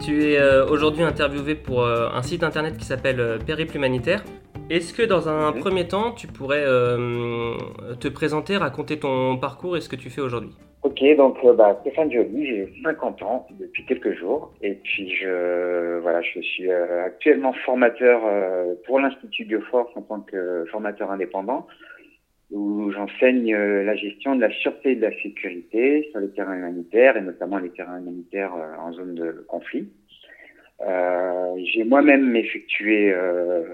Tu es euh, aujourd'hui interviewé pour euh, un site internet qui s'appelle euh, Périple Humanitaire. Est-ce que dans un premier temps, tu pourrais te présenter, raconter ton parcours et ce que tu fais aujourd'hui? Ok, donc euh, bah, Stéphane Joly, j'ai 50 ans depuis quelques jours. Et puis je voilà, je suis euh, actuellement formateur pour l'Institut Bioforce en tant que formateur indépendant où j'enseigne euh, la gestion de la sûreté et de la sécurité sur les terrains humanitaires et notamment les terrains humanitaires euh, en zone de conflit. Euh, j'ai moi-même effectué euh,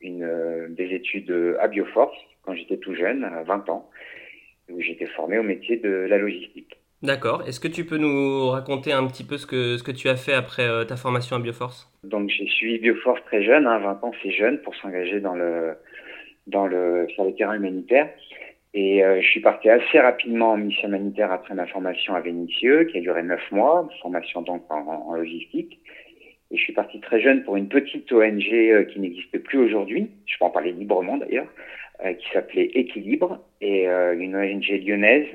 une, des études à Bioforce quand j'étais tout jeune, à 20 ans. où j'étais formé au métier de la logistique. D'accord. Est-ce que tu peux nous raconter un petit peu ce que, ce que tu as fait après euh, ta formation à Bioforce? Donc j'ai suivi Bioforce très jeune, hein, 20 ans c'est jeune pour s'engager dans le, dans le, sur le terrain humanitaire. Et euh, je suis parti assez rapidement en mission humanitaire après ma formation à Vénissieux, qui a duré neuf mois, formation donc en, en logistique. Et je suis parti très jeune pour une petite ONG euh, qui n'existe plus aujourd'hui, je peux en parler librement d'ailleurs, euh, qui s'appelait Équilibre, et euh, une ONG lyonnaise.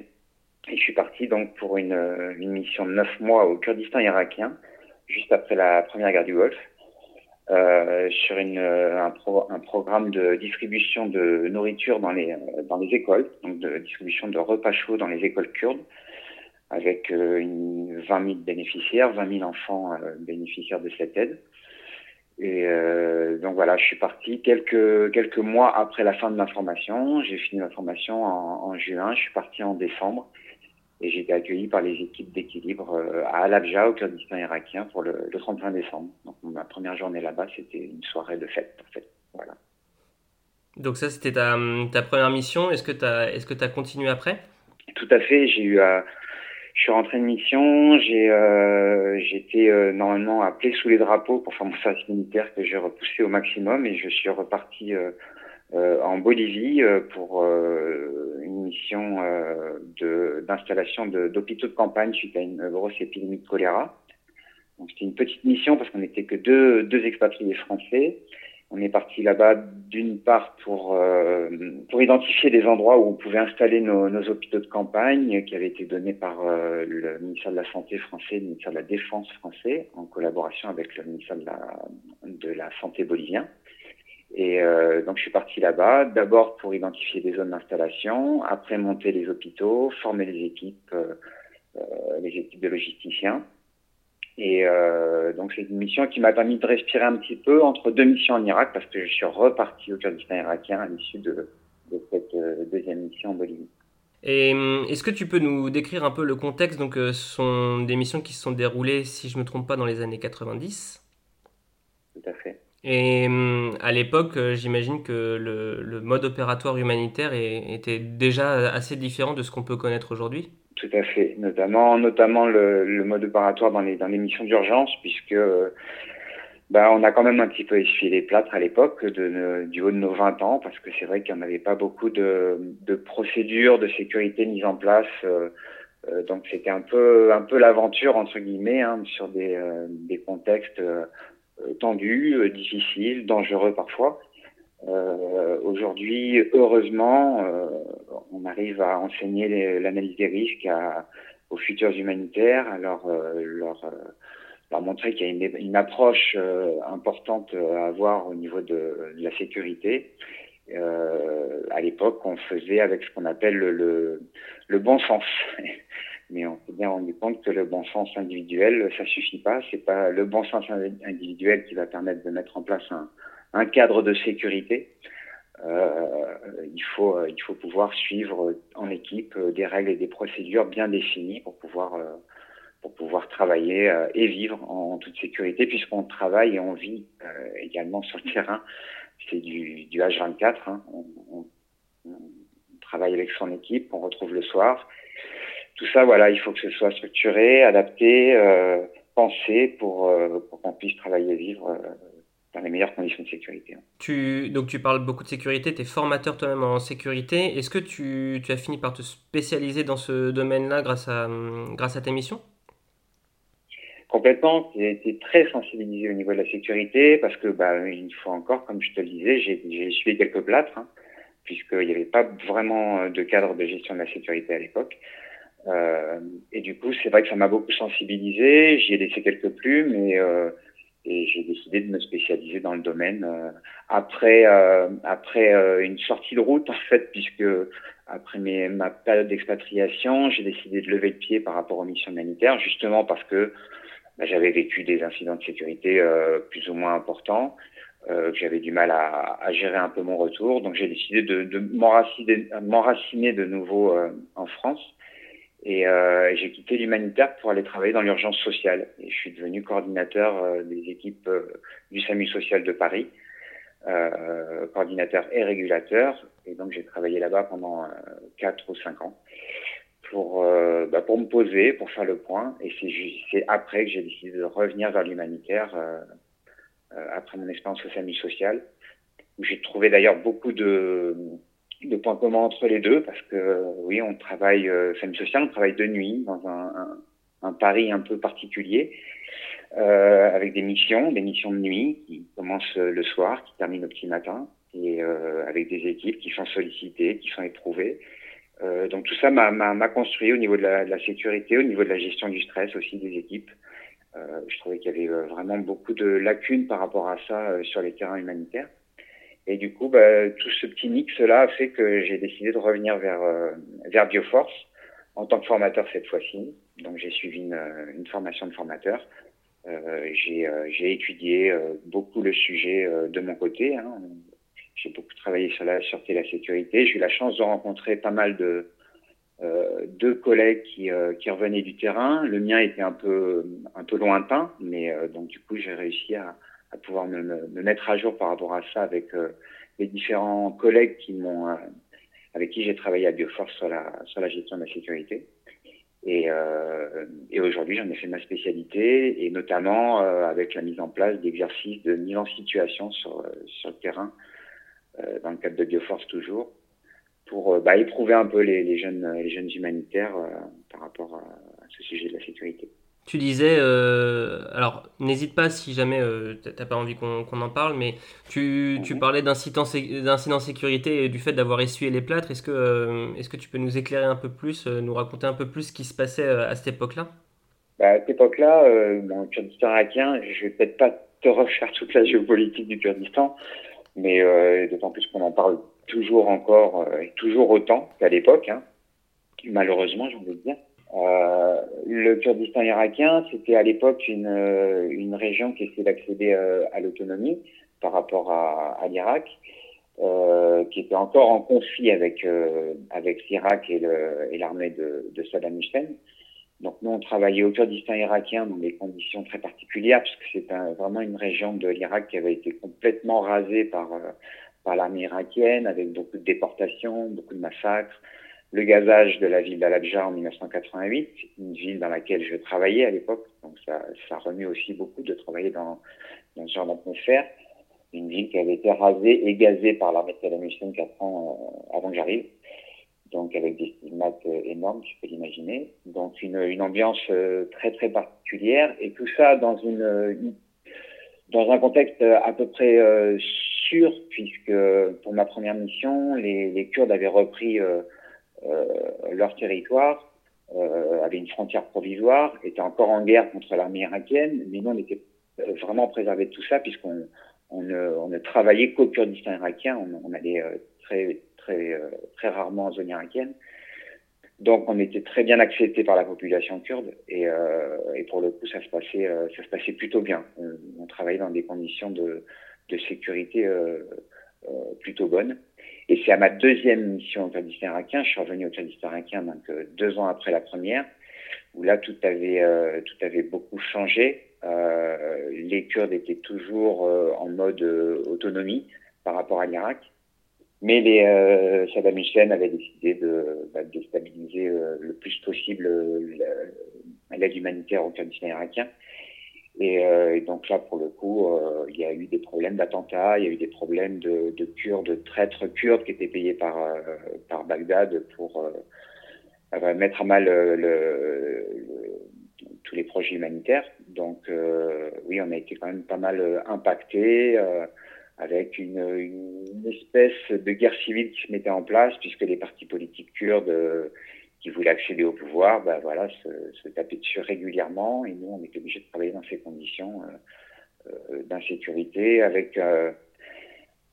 Et je suis parti donc pour une, euh, une mission de neuf mois au Kurdistan irakien, juste après la première guerre du Golfe, euh, sur une, euh, un, pro- un programme de distribution de nourriture dans les, euh, dans les écoles, donc de distribution de repas chauds dans les écoles kurdes, avec euh, une 20 000 bénéficiaires, 20 000 enfants euh, bénéficiaires de cette aide. Et donc voilà, je suis parti quelques quelques mois après la fin de ma formation. J'ai fini ma formation en, en juin. Je suis parti en décembre et j'ai été accueilli par les équipes d'équilibre euh, à Al-Abja, au Kurdistan irakien, pour le, le 31 décembre. Donc ma première journée là-bas, c'était une soirée de fête, en fait. Voilà. Donc ça, c'était ta, ta première mission. Est-ce que tu as, est-ce que tu as continué après? Tout à fait. J'ai eu, euh, je suis rentré de mission. J'ai, euh, j'étais euh, normalement appelé sous les drapeaux pour faire mon service militaire que j'ai repoussé au maximum et je suis reparti en Bolivie euh, pour euh, une mission euh, d'installation d'hôpitaux de campagne suite à une grosse épidémie de choléra. Donc c'était une petite mission parce qu'on n'était que deux, deux expatriés français. On est parti là-bas d'une part pour euh, pour identifier des endroits où on pouvait installer nos, nos hôpitaux de campagne qui avaient été donnés par euh, le ministère de la Santé français, le ministère de la Défense français, en collaboration avec le ministère de la de la Santé bolivien. Et euh, donc je suis parti là-bas, d'abord pour identifier des zones d'installation, après monter les hôpitaux, former les équipes, euh, euh, les équipes de logisticiens. Et euh, donc c'est une mission qui m'a permis de respirer un petit peu entre deux missions en Irak parce que je suis reparti au Kurdistan irakien à l'issue de, de cette deuxième mission en Bolivie. Et est-ce que tu peux nous décrire un peu le contexte? Donc, ce sont des missions qui se sont déroulées, si je me trompe pas, dans les années 90. Tout à fait. Et hum, à l'époque, euh, j'imagine que le, mode opératoire humanitaire était déjà assez différent de ce qu'on peut connaître aujourd'hui. Tout à fait, notamment notamment le, mode opératoire dans les dans les missions d'urgence puisque euh, bah, on a quand même un petit peu essuyé les plâtres à l'époque du haut de nos 20 ans parce que c'est vrai qu'il n'y en avait pas beaucoup de, de procédures de sécurité mises en place euh, donc c'était un peu un peu l'aventure entre guillemets hein, sur des des contextes euh, tendus, euh, difficiles, dangereux parfois. Euh, Aujourd'hui, heureusement, euh, on arrive à enseigner l'analyse des risques à, aux futurs humanitaires, à leur, euh, leur, euh, leur montrer qu'il y a une, une approche importante à avoir au niveau de, de la sécurité. À l'époque, on faisait avec ce qu'on appelle le, le, le bon sens. Mais on s'est bien rendu compte que le bon sens individuel, ça suffit pas. C'est pas le bon sens individuel qui va permettre de mettre en place un, cadre de sécurité. Euh, il faut il faut pouvoir suivre en équipe des règles et des procédures bien définies pour pouvoir euh, pour pouvoir travailler euh, et vivre en, toute sécurité puisqu'on travaille et on vit également sur le terrain. C'est du, du H24. Hein. On, on travaille avec son équipe, on retrouve le soir. Tout ça, voilà, il faut que ce soit structuré, adapté, euh, pensé pour, euh, pour qu'on puisse travailler et vivre euh, dans les meilleures conditions de sécurité. Tu, donc tu parles beaucoup de sécurité, tu es formateur toi-même en sécurité. Est-ce que tu, tu, as fini par te spécialiser dans ce domaine-là grâce à, grâce à tes missions Complètement, j'ai été très sensibilisé au niveau de la sécurité parce que, bah, une fois encore, comme je te le disais, j'ai suivi quelques plâtres, hein, puisqu'il n'y avait pas vraiment de cadre de gestion de la sécurité à l'époque. Euh, et du coup, c'est vrai que ça m'a beaucoup sensibilisé. J'y ai laissé quelques plumes et, euh, et j'ai décidé de me spécialiser dans le domaine euh, après euh, après euh, une sortie de route en fait, puisque après mes, ma période d'expatriation, j'ai décidé de lever le pied par rapport aux missions humanitaires, justement parce que bah, j'avais vécu des incidents de sécurité plus ou moins importants. Euh, que j'avais du mal à, à, gérer un peu mon retour. Donc j'ai décidé de, de m'enraciner de nouveau euh, en France. Et euh, j'ai quitté l'humanitaire pour aller travailler dans l'urgence sociale. Et je suis devenu coordinateur euh, des équipes du SAMU social de Paris, coordinateur et régulateur. Et donc j'ai travaillé là-bas pendant quatre ou cinq ans pour bah, pour me poser, pour faire le point. Et c'est après que j'ai décidé de revenir vers l'humanitaire euh, après mon expérience au SAMU social, où j'ai trouvé d'ailleurs beaucoup de, de points communs entre les deux, parce que oui, on travaille, euh, SAMU social, on travaille de nuit dans un, un, un Paris un peu particulier, euh, avec des missions, des missions de nuit qui commencent le soir, qui terminent au petit matin, et euh, avec des équipes qui sont sollicitées, qui sont éprouvées. Euh, donc tout ça m'a construit au niveau de la, de la, sécurité, au niveau de la gestion du stress aussi des équipes. Euh, je trouvais qu'il y avait euh, vraiment beaucoup de lacunes par rapport à ça euh, sur les terrains humanitaires. Et du coup, bah, tout ce petit mix-là a fait que j'ai décidé de revenir vers, vers Bioforce en tant que formateur cette fois-ci. Donc j'ai suivi une, une, formation de formateur. Euh, j'ai étudié beaucoup le sujet de mon côté. Hein. J'ai beaucoup travaillé sur la sûreté et la sécurité. J'ai eu la chance de rencontrer pas mal de, euh, deux collègues qui, euh, qui revenaient du terrain. Le mien était un peu, un peu lointain, mais euh, donc du coup j'ai réussi à, à pouvoir me, me, mettre à jour par rapport à ça avec les différents collègues qui m'ont, avec qui j'ai travaillé à Bioforce sur la, sur la gestion de la sécurité. Et, euh, et aujourd'hui, j'en ai fait ma spécialité, et notamment euh, avec la mise en place d'exercices de mise en situation sur, sur le terrain, euh, dans le cadre de Bioforce toujours, pour euh, bah, éprouver un peu les, les, jeunes, les jeunes humanitaires euh, par rapport à, ce sujet de la sécurité. Tu disais, euh, alors n'hésite pas si jamais euh, tu n'as pas envie qu'on en parle, mais tu, tu mhm. parlais d'incidents sécurité et du fait d'avoir essuyé les plâtres. Est-ce que, euh, est que tu peux nous éclairer un peu plus, nous raconter un peu plus ce qui se passait à cette époque-là? Bah, À cette époque-là, dans le Kurdistan irakien, je vais peut-être pas te refaire toute la géopolitique du Kurdistan, mais d'autant plus qu'on en parle toujours encore et toujours autant qu'à l'époque, hein, malheureusement, j'ai envie de dire. Euh, le Kurdistan irakien, c'était à l'époque une, euh, une région qui essayait d'accéder euh, à l'autonomie par rapport à, à l'Irak, euh, qui était encore en conflit avec avec l'Irak et l'armée de, de Saddam Hussein. Donc nous, on travaillait au Kurdistan irakien dans des conditions très particulières, puisque c'est vraiment une région de l'Irak qui avait été complètement rasée par par l'armée irakienne, avec beaucoup de déportations, beaucoup de massacres, le gazage de la ville d'Al-Abjar en 1988, une ville dans laquelle je travaillais à l'époque, donc ça, ça remet aussi beaucoup de travailler dans, dans ce genre d'atmosphère. Une ville qui avait été rasée et gazée par l'armée de Saddam Hussein quatre ans euh, avant que j'arrive, donc avec des stigmates euh, énormes, tu peux l'imaginer. Donc une, ambiance euh, très très particulière et tout ça dans une, dans un contexte à peu près sûr, puisque pour ma première mission, les, Kurdes avaient repris leur territoire, euh, avaient une frontière provisoire, étaient encore en guerre contre l'armée irakienne, mais nous, on était euh, vraiment préservés de tout ça, puisqu'on on ne, travaillait qu'au Kurdistan irakien, on, allait euh, très, très, euh, très rarement en zone irakienne. Donc on était très bien accepté par la population kurde et, euh, pour le coup ça se passait ça se passait plutôt bien. On, travaillait dans des conditions de, sécurité euh, euh, plutôt bonne. Et c'est à ma deuxième mission au Kurdistan irakien, je suis revenu au Kurdistan irakien donc euh, deux ans après la première, où là tout avait tout avait beaucoup changé. les Kurdes étaient toujours en mode autonomie par rapport à l'Irak. Mais les euh, Saddam Hussein avait décidé de bah, déstabiliser le plus possible l'aide humanitaire au Kurdistan irakien Et, donc là, pour le coup, il y a eu des problèmes d'attentats, il y a eu des problèmes de, de Kurdes, de traîtres kurdes qui étaient payés par, par Bagdad pour mettre à mal tous les projets humanitaires. Donc oui, on a été quand même pas mal impacté avec une, espèce de guerre civile qui se mettait en place, puisque les partis politiques kurdes euh, qui voulaient accéder au pouvoir, ben voilà, se, se, tapaient dessus régulièrement, et nous, on était obligés de travailler dans ces conditions euh, euh d'insécurité, avec euh,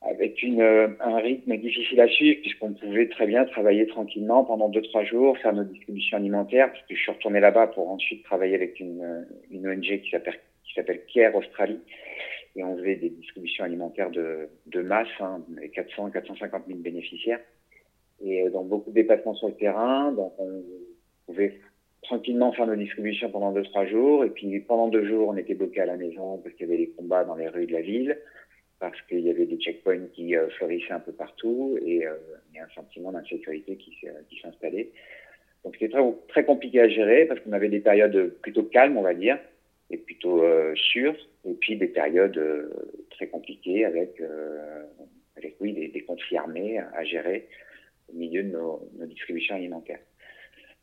avec une, un rythme difficile à suivre, puisqu'on pouvait très bien travailler tranquillement pendant deux trois jours, faire nos distributions alimentaires, parce que je suis retourné là-bas pour ensuite travailler avec une, une ONG qui s'appelle qui s'appelle Care Australie, et on faisait des distributions alimentaires de, de masse, hein, 400 450 000 bénéficiaires, et euh, dans beaucoup de déplacements sur le terrain. Donc on pouvait tranquillement faire nos distributions pendant deux trois jours, et puis pendant deux jours on était bloqué à la maison parce qu'il y avait des combats dans les rues de la ville, parce qu'il y avait des checkpoints qui euh, fleurissaient un peu partout, et euh, il y a un sentiment d'insécurité qui, s'installait. Donc c'était très, très compliqué à gérer parce qu'on avait des périodes plutôt calmes, on va dire, et plutôt euh, sûres, et puis des périodes euh, très compliquées avec, euh, avec oui, des, conflits armés à gérer au milieu de nos, nos distributions alimentaires.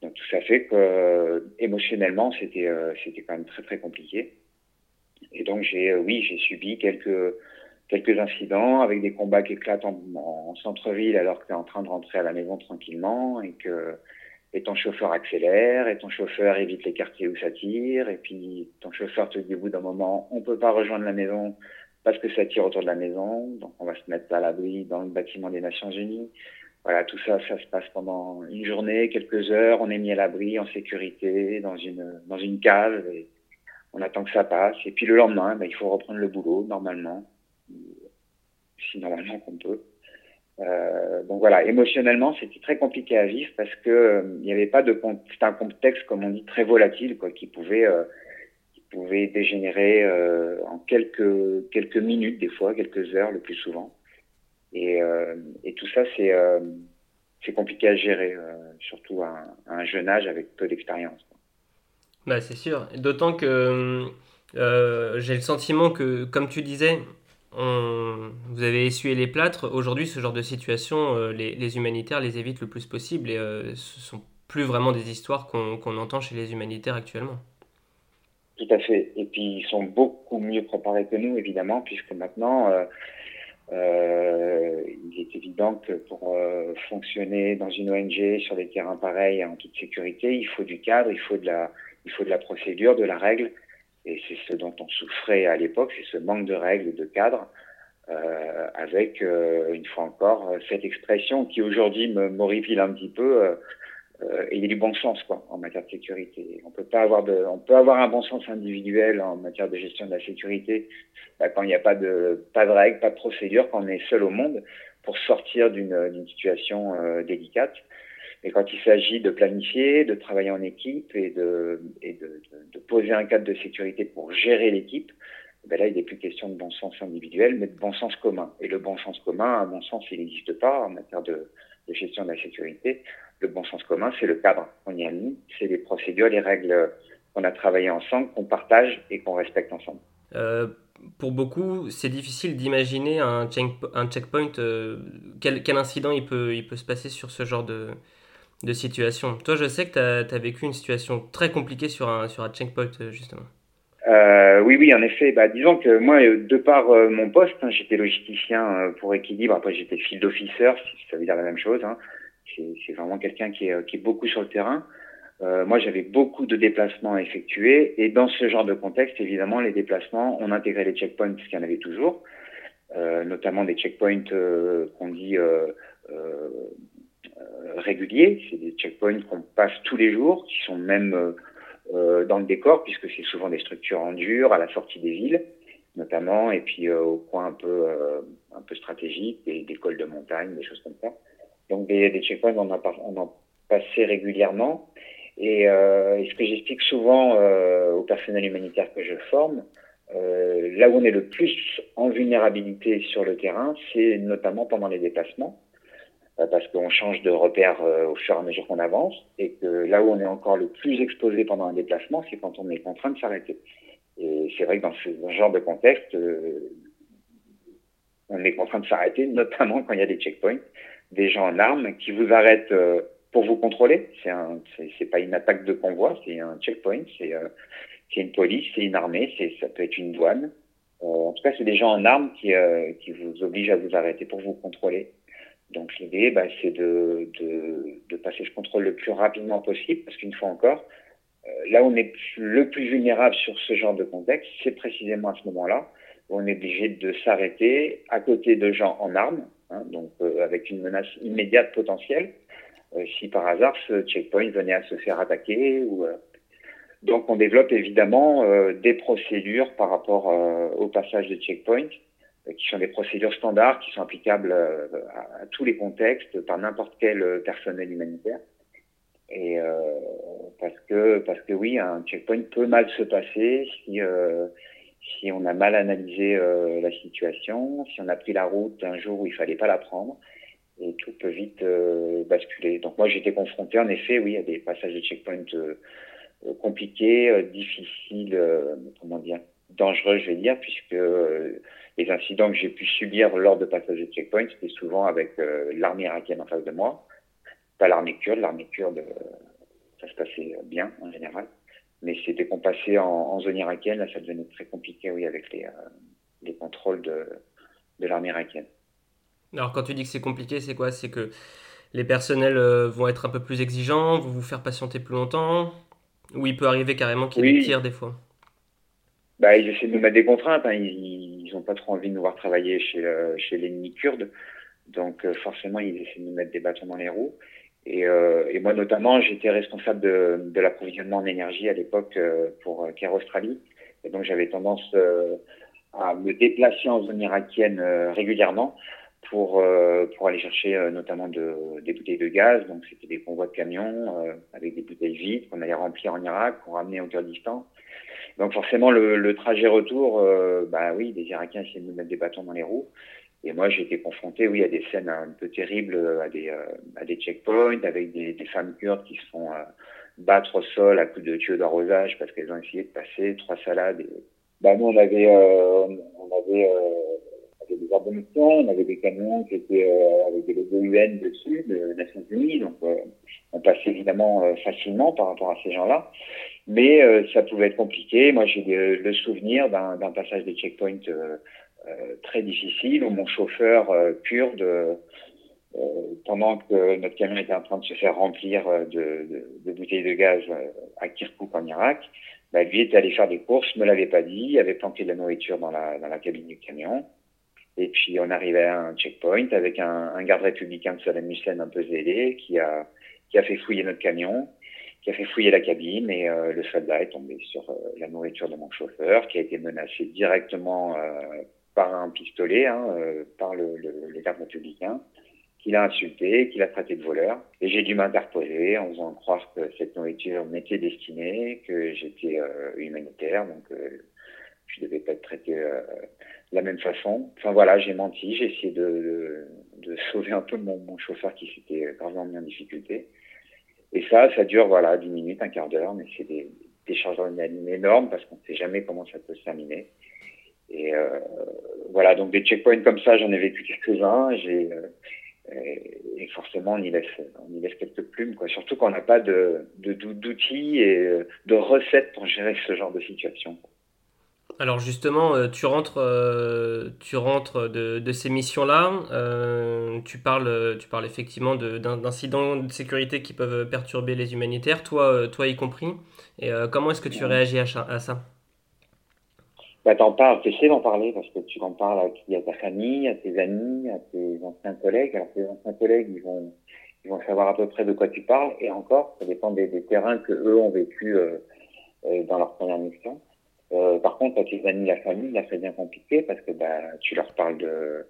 Donc tout ça fait que émotionnellement c'était c'était quand même très très compliqué. Et donc j'ai oui j'ai subi quelques quelques incidents avec des combats qui éclatent en, en centre-ville alors que tu es en train de rentrer à la maison tranquillement et que et ton chauffeur accélère, et ton chauffeur évite les quartiers où ça tire, et puis ton chauffeur te dit au bout d'un moment, on peut pas rejoindre la maison parce que ça tire autour de la maison, donc on va se mettre à l'abri dans le bâtiment des Nations Unies. Voilà, tout ça, ça se passe pendant une journée, quelques heures, on est mis à l'abri, en sécurité, dans une, dans une cave, et on attend que ça passe. Et puis le lendemain, ben, il faut reprendre le boulot, normalement, si normalement qu'on peut. Euh, donc voilà, émotionnellement, c'était très compliqué à vivre parce que euh, n'y avait pas de c'était un contexte comme on dit très volatile quoi, qui pouvait euh, qui pouvait dégénérer euh, en quelques quelques minutes des fois, quelques heures le plus souvent. Et, euh, et tout ça c'est c'est compliqué à gérer, surtout à, à, un jeune âge avec peu d'expérience. Bah c'est sûr, d'autant que j'ai le sentiment que, comme tu disais, vous avez essuyé les plâtres. Aujourd'hui, ce genre de situation, euh, les, humanitaires les évitent le plus possible et euh, ce sont plus vraiment des histoires qu'on entend chez les humanitaires actuellement. Tout à fait. Et puis, ils sont beaucoup mieux préparés que nous, évidemment, puisque maintenant, euh, euh que pour fonctionner dans une ONG sur des terrains pareils en toute sécurité, il faut du cadre, il faut de la, il faut de la procédure, de la règle. Et c'est ce dont on souffrait à l'époque, c'est ce manque de règles de cadres, euh, avec, euh, une fois encore, cette expression qui aujourd'hui me m'horripile un petit peu, euh, euh, ayez du bon sens quoi, en matière de sécurité. On peut pas avoir de, on peut avoir un bon sens individuel en matière de gestion de la sécurité bah, quand il n'y a pas de, pas de règles, pas de procédures, quand on est seul au monde pour sortir d'une situation euh, délicate. Et quand il s'agit de planifier, de travailler en équipe et de, et de, de poser un cadre de sécurité pour gérer l'équipe, ben là, il n'est plus question de bon sens individuel, mais de bon sens commun. Et le bon sens commun, à mon sens, il n'existe pas en matière de, de, gestion de la sécurité. Le bon sens commun, c'est le cadre qu'on y a mis, c'est les procédures, les règles qu'on a travaillées ensemble, qu'on partage et qu'on respecte ensemble. Euh, pour beaucoup, c'est difficile d'imaginer un, check, un checkpoint. Euh, quel, incident il peut, il peut se passer sur ce genre de, de situation. Toi, je sais que tu as, vécu une situation très compliquée sur un, sur un checkpoint, euh, justement. Euh, oui, oui, en effet. Bah, disons que moi, de par mon poste, hein, j'étais logisticien pour équilibre. Après, j'étais field officer, ça veut dire la même chose. Hein. C'est vraiment quelqu'un qui est, qui est beaucoup sur le terrain. Moi, j'avais beaucoup de déplacements à effectuer. Et dans ce genre de contexte, évidemment, les déplacements, on intégrait les checkpoints, puisqu'il y en avait toujours. notamment des checkpoints qu'on dit euh, réguliers, c'est des checkpoints qu'on passe tous les jours, qui sont même euh, euh, dans le décor, puisque c'est souvent des structures en dur à la sortie des villes, notamment, et puis au coin un peu, un peu stratégique, des, cols de montagne, des choses comme ça. Donc des, checkpoints, on en passait régulièrement. Et, euh, et, ce que j'explique souvent euh, au personnel humanitaire que je forme, euh, là où on est le plus en vulnérabilité sur le terrain, c'est notamment pendant les déplacements. Parce qu'on change de repère au fur et à mesure qu'on avance, et que là où on est encore le plus exposé pendant un déplacement, c'est quand on est contraint de s'arrêter. Et c'est vrai que dans ce, genre de contexte, on est contraint de s'arrêter, notamment quand il y a des checkpoints, des gens en armes qui vous arrêtent pour vous contrôler. C'est un, c'est pas une attaque de convoi, c'est un checkpoint, c'est c'est une police, c'est une armée, c'est ça peut être une douane. en tout cas, c'est des gens en armes qui qui vous obligent à vous arrêter pour vous contrôler. Donc l'idée, bah, c'est de, de, de, passer ce contrôle le plus rapidement possible, parce qu'une fois encore, euh, là où on est le plus vulnérable sur ce genre de contexte, c'est précisément à ce moment-là où on est obligé de s'arrêter à côté de gens en armes, hein, donc euh, avec une menace immédiate potentielle, euh, si par hasard ce checkpoint venait à se faire attaquer. Ou, donc on développe évidemment des procédures par rapport au passage de checkpoint euh, qui sont des procédures standards qui sont applicables euh, à, tous les contextes par n'importe quel euh, personnel humanitaire. Et euh, parce que parce que oui, un checkpoint peut mal se passer si euh, si on a mal analysé euh, la situation, si on a pris la route un jour où il fallait pas la prendre, et tout peut vite basculer. Donc moi j'étais confronté en effet, oui, à des passages de checkpoint compliqués, difficiles, comment dire, dangereux, je vais dire, puisque les incidents que j'ai pu subir lors de passages de checkpoint, c'était souvent avec euh, l'armée irakienne en face de moi. Pas l'armée kurde, l'armée kurde, euh, ça se passait bien en général. Mais c'était qu'on passait en, zone irakienne, là ça devenait très compliqué, oui, avec les, euh, les contrôles de l'armée irakienne. Alors quand tu dis que c'est compliqué, c'est quoi? C'est que les personnels vont être un peu plus exigeants, vont vous faire patienter plus longtemps Ou il peut arriver carrément qu'il y ait des fois? Bah, Ils essaient de nous mettre des contraintes. Hein. Ils, ils n'ont pas trop envie de nous voir travailler chez, euh, chez l'ennemi kurde. Donc euh, forcément, ils essaient de nous mettre des bâtons dans les roues. Et, euh, et moi notamment, j'étais responsable de, de l'approvisionnement en énergie à l'époque pour Care Australie. Et donc j'avais tendance à me déplacer en zone irakienne régulièrement pour pour aller chercher notamment de, des bouteilles de gaz. Donc c'était des convois de camions avec des bouteilles vides qu'on allait remplir en Irak, qu'on ramenait au Kurdistan. Donc forcément, le, trajet retour, euh, bah oui, les Irakiens essaient de nous mettre des bâtons dans les roues. Et moi, j'ai été confronté, oui, à des scènes un peu terribles, à des, euh, à des checkpoints, avec des, des, femmes kurdes qui se font euh, battre au sol à coups de tuyaux d'arrosage parce qu'elles ont essayé de passer trois salades. Et... Bah, nous, on avait, des mission, on avait des camions qui étaient avec des logos UN dessus, de Nations Unies. Donc, on passait évidemment facilement par rapport à ces gens-là mais euh, ça pouvait être compliqué. Moi, j'ai le souvenir d'un passage des checkpoints euh, euh, très difficile où mon chauffeur kurde, pendant que notre camion était en train de se faire remplir de, bouteilles de gaz à Kirkuk en Irak, bah, lui était allé faire des courses, me l'avait pas dit, avait planté de la nourriture dans la cabine du camion. Et puis on arrivait à un checkpoint avec un, un garde républicain de Saddam Hussein un peu zélé qui a, qui a fait fouiller notre camion qui a fait fouiller la cabine et euh, le soldat est tombé sur euh, la nourriture de mon chauffeur, qui a été menacé directement euh, par un pistolet, hein, par le, le, les gardes républicains, qui l'a insulté, qui l'a traité de voleur. Et j'ai dû m'interposer en faisant croire que cette nourriture m'était destinée, que j'étais humanitaire, donc je devais pas être traité de la même façon. Enfin voilà, j'ai menti, j'ai essayé de, de, sauver un peu mon, chauffeur qui s'était gravement mis en difficulté. Et ça, ça dure voilà 10 minutes, un quart d'heure, mais c'est des, des charges d'adrénaline énormes parce qu'on ne sait jamais comment ça peut se terminer. Et euh, voilà, donc des checkpoints comme ça, j'en ai vécu quelques-uns. J'ai euh, et forcément, on y laisse, on y laisse quelques plumes, quoi. Surtout quand on n'a pas de d'outils et de recettes pour gérer ce genre de situation. Alors justement, euh, tu rentres, euh, tu rentres de, ces missions-là. Euh, tu parles, tu parles effectivement d'incidents de, sécurité qui peuvent perturber les humanitaires, toi, toi y compris. Et comment est-ce que tu réagis à, ça bah, T'en parles, tu essaies d'en parler parce que tu en parles à, à ta famille, à tes amis, à tes anciens collègues. Alors tes anciens collègues, ils vont, ils vont savoir à peu près de quoi tu parles. Et encore, ça dépend des, des terrains que eux ont vécu dans leur première mission. Euh, par contre, à tes amis, la famille, là, c'est bien compliqué parce que bah, tu leur parles de,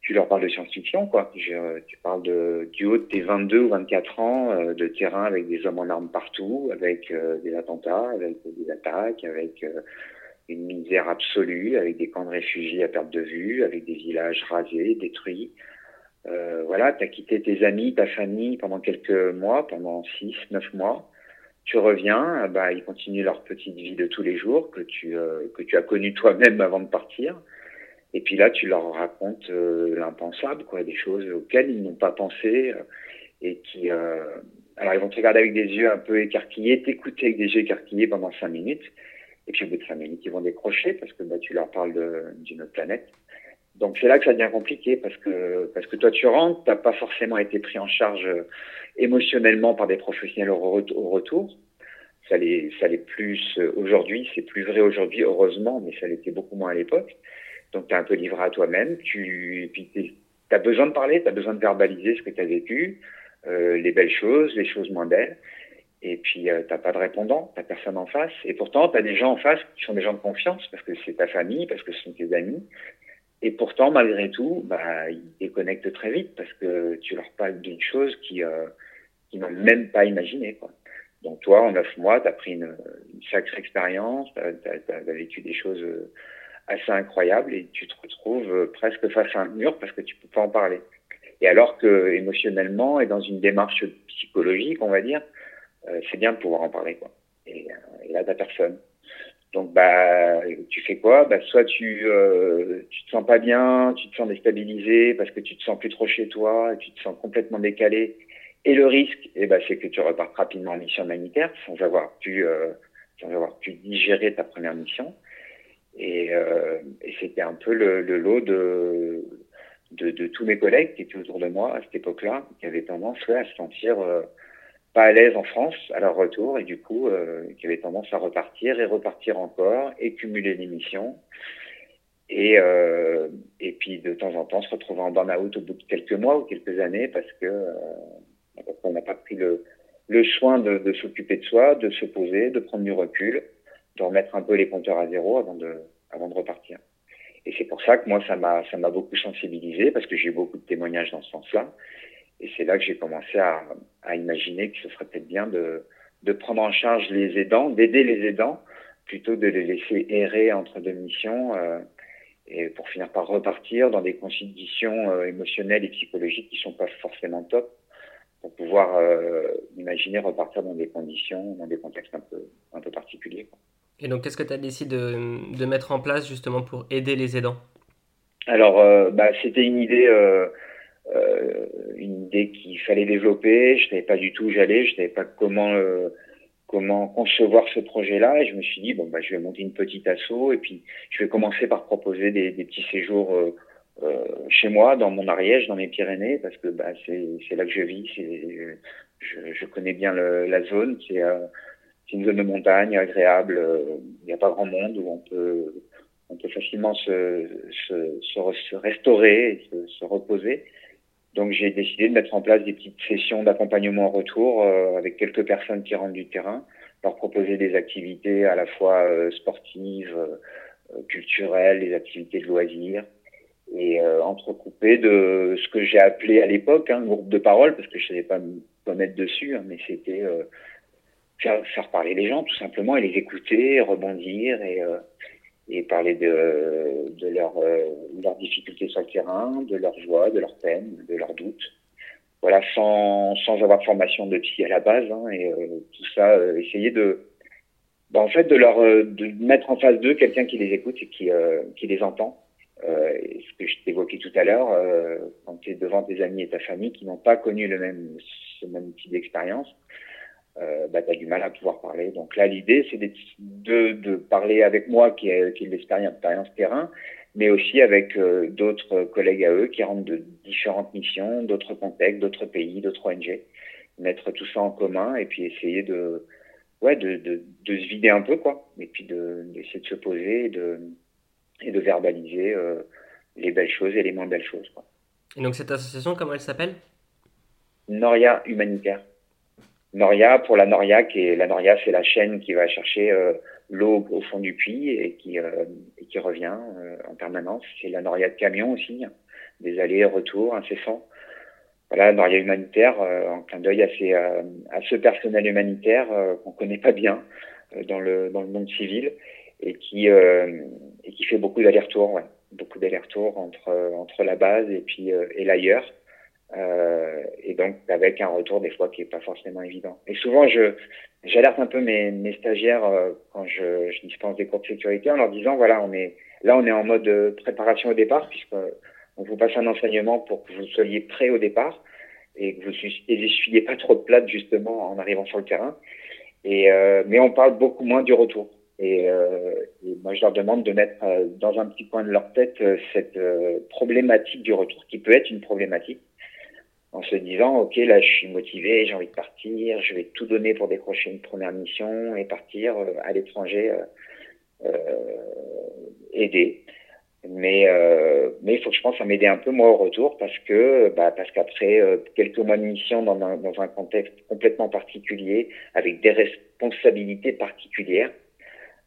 tu leur parles de science-fiction, quoi. Tu parles de, du haut de tes 22 ou 24 ans, euh, de terrain avec des hommes en armes partout, avec euh, des attentats, avec des attaques, avec une misère absolue, avec des camps de réfugiés à perte de vue, avec des villages rasés, détruits. voilà, tu as quitté tes amis, ta famille pendant quelques mois, pendant 6, 9 mois. Tu reviens, bah, ils continuent leur petite vie de tous les jours que tu, que tu as connue toi-même avant de partir. Et puis là, tu leur racontes l'impensable, quoi, des choses auxquelles ils n'ont pas pensé et qui, alors ils vont te regarder avec des yeux un peu écarquillés, t'écouter avec des yeux écarquillés pendant cinq minutes. Et puis au bout de cinq minutes, ils vont décrocher parce que bah, tu leur parles d'une autre planète. Donc c'est là que ça devient compliqué parce que parce que toi tu rentres, t'as pas forcément été pris en charge euh, émotionnellement par des professionnels au, retour. Ça l'est ça l'est plus euh, aujourd'hui, c'est plus vrai aujourd'hui heureusement, mais ça l'était beaucoup moins à l'époque. Donc tu es un peu livré à toi-même, tu puis as besoin de parler, tu as besoin de verbaliser ce que tu as vécu, euh, les belles choses, les choses moins belles. Et puis, euh, t'as pas de répondant, t'as personne en face. Et pourtant, tu as des gens en face qui sont des gens de confiance, parce que c'est ta famille, parce que ce sont tes amis. Et pourtant, malgré tout, bah, ils déconnectent très vite, parce que tu leur parles d'une chose euh, qui n'ont même pas imaginé. Quoi. Donc toi, en neuf mois, tu as pris une, sacrée expérience, tu as, vécu des choses assez incroyables, et tu te retrouves euh, presque face à un mur, parce que tu peux pas en parler. Et alors que émotionnellement et dans une démarche psychologique, on va dire, euh, c'est bien de pouvoir en parler. Et, là, t'as personne. Donc, bah, tu fais quoi? Bah, Soit tu, euh, tu te sens pas bien, tu te sens déstabilisé parce que tu te sens plus trop chez toi, tu te sens complètement décalé. Et le risque, eh ben, c'est que tu repartes rapidement en mission humanitaire sans avoir pu, euh, sans avoir pu digérer ta première mission. Et, euh, et c'était un peu le, le lot de, de, de, tous mes collègues qui étaient autour de moi à cette époque-là, qui avaient tendance à se sentir euh, pas à l'aise en France à leur retour et du coup euh, qui avaient tendance à repartir et repartir encore et cumuler les missions et euh, et puis de temps en temps se retrouver en burn-out au bout de quelques mois ou quelques années parce que euh, parce qu'on n'a pas pris le le soin de, de s'occuper de soi, de se poser, de prendre du recul, de remettre un peu les compteurs à zéro avant de avant de repartir. Et c'est pour ça que moi ça m'a ça m'a beaucoup sensibilisé parce que j'ai eu beaucoup de témoignages dans ce sens-là et c'est là que j'ai commencé à, à, imaginer que ce serait peut-être bien de, de prendre en charge les aidants, d'aider les aidants, plutôt de les laisser errer entre deux missions euh, et pour finir par repartir dans des conditions euh, émotionnelles et psychologiques qui sont pas forcément top pour pouvoir euh, imaginer repartir dans des conditions, dans des contextes un peu, un peu particuliers. Quoi. Et donc, qu'est-ce que tu as décidé de, de, mettre en place justement pour aider les aidants? Alors, bah, c'était une idée euh, euh, une idée qu'il fallait développer. Je savais pas du tout où j'allais, je savais pas comment euh, comment concevoir ce projet-là. Et je me suis dit bon bah je vais monter une petite asso et puis je vais commencer par proposer des, des petits séjours euh, euh chez moi, dans mon Ariège, dans mes Pyrénées, parce que bah c'est là que je vis. C'est je, je connais bien le, la zone. C'est c'est une zone de montagne agréable. Il n'y a pas grand monde où on peut on peut facilement se, se, se, se restaurer se, se reposer. Donc j'ai décidé de mettre en place des petites sessions d'accompagnement en retour euh, avec quelques personnes qui rentrent du terrain, leur proposer des activités à la fois euh, sportives, euh, culturelles, des activités de loisirs, et entrecoupées de ce que j'ai appelé à l'époque un hein, groupe de parole, parce que je savais pas me mettre dessus, hein, mais c'était faire, faire, parler les gens tout simplement et les écouter, rebondir et et parler de, de leurs euh, leurs difficultés sur le terrain, de leurs joies, de leurs peines, de leurs doutes. Voilà, sans, sans avoir formation de psy à la base, hein, et euh, tout ça, euh, essayer de, bah, en fait, de leur de mettre en face d'eux quelqu'un qui les écoute et qui, qui les entend. ce que je t'évoquais tout à l'heure, quand tu es devant tes amis et ta famille qui n'ont pas connu le même, ce même type d'expérience, euh, bah, tu as du mal à pouvoir parler. Donc là, l'idée, c'est de, de, parler avec moi qui ai, qui l'expérience terrain, mais aussi avec euh, d'autres collègues à eux qui rentrent de différentes missions, d'autres contextes, d'autres pays, d'autres ONG. Mettre tout ça en commun et puis essayer de, ouais, de, de, de se vider un peu, quoi. Et puis d'essayer de, se poser et de, et de verbaliser euh, les belles choses et les moins belles choses, quoi. Et donc cette association, comment elle s'appelle? Noria Humanitaire. Noria pour la Noria, qui est la Noria, c'est la chaîne qui va chercher euh, l'eau au fond du puits et qui euh, et qui revient euh, en permanence. C'est la Noria de camion aussi, des allers-retours incessants. Voilà, Noria humanitaire, en clin d'œil à, ces, à ce personnel humanitaire qu'on connaît pas bien dans le dans le monde civil et qui et qui fait beaucoup d'allers-retours, ouais, beaucoup d'allers-retours entre entre la base et puis et l'ailleurs et donc avec un retour des fois qui est pas forcément évident. Et souvent, je j'alerte un peu mes, mes stagiaires quand je, je dispense des cours de sécurité en leur disant voilà, on est là, on est en mode préparation au départ puisque on vous passe un enseignement pour que vous soyez prêt au départ et que vous n'essuyez pas trop de plate justement en arrivant sur le terrain. Et, euh, mais on parle beaucoup moins du retour. Et, euh, et, moi, je leur demande de mettre euh, dans un petit coin de leur tête euh, cette euh, problématique du retour, qui peut être une problématique, en se disant, OK, là, je suis motivé, j'ai envie de partir, je vais tout donner pour décrocher une première mission et partir à l'étranger aider. Mais euh, mais il faut que je pense à m'aider un peu moi au retour parce que bah, parce qu'après euh, quelques mois de mission dans un, dans un contexte complètement particulier avec des responsabilités particulières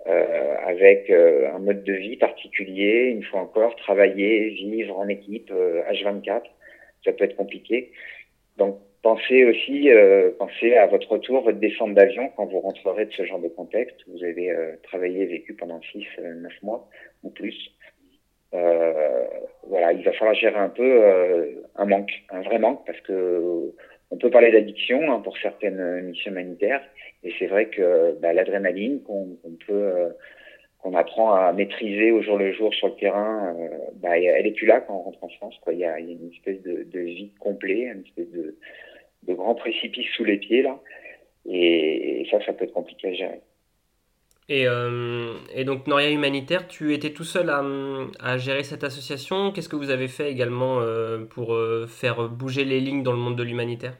euh, avec euh, un mode de vie particulier une fois encore travailler vivre en équipe H24 euh, ça peut être compliqué. Donc pensez aussi pensez à votre retour votre descente d'avion quand vous rentrerez de ce genre de contexte. Vous avez travaillé vécu pendant 6 9 mois ou plus. Euh, voilà, il va falloir gérer un peu euh, un manque, un vrai manque, parce que on peut parler d'addiction hein, pour certaines missions humanitaires, et c'est vrai que bah, l'adrénaline qu'on peut euh, qu'on apprend à maîtriser au jour le jour sur le terrain, euh, bah, elle est plus là quand on rentre en France. Quoi. Il, y a, une espèce de, de vide complet, une espèce de, grand précipice sous les pieds là, et, ça, ça peut être compliqué à gérer. Et, euh, donc, Noria Humanitaire, tu étais tout seul à, gérer cette association. Qu'est-ce que vous avez fait également euh, pour faire bouger les lignes dans le monde de l'humanitaire?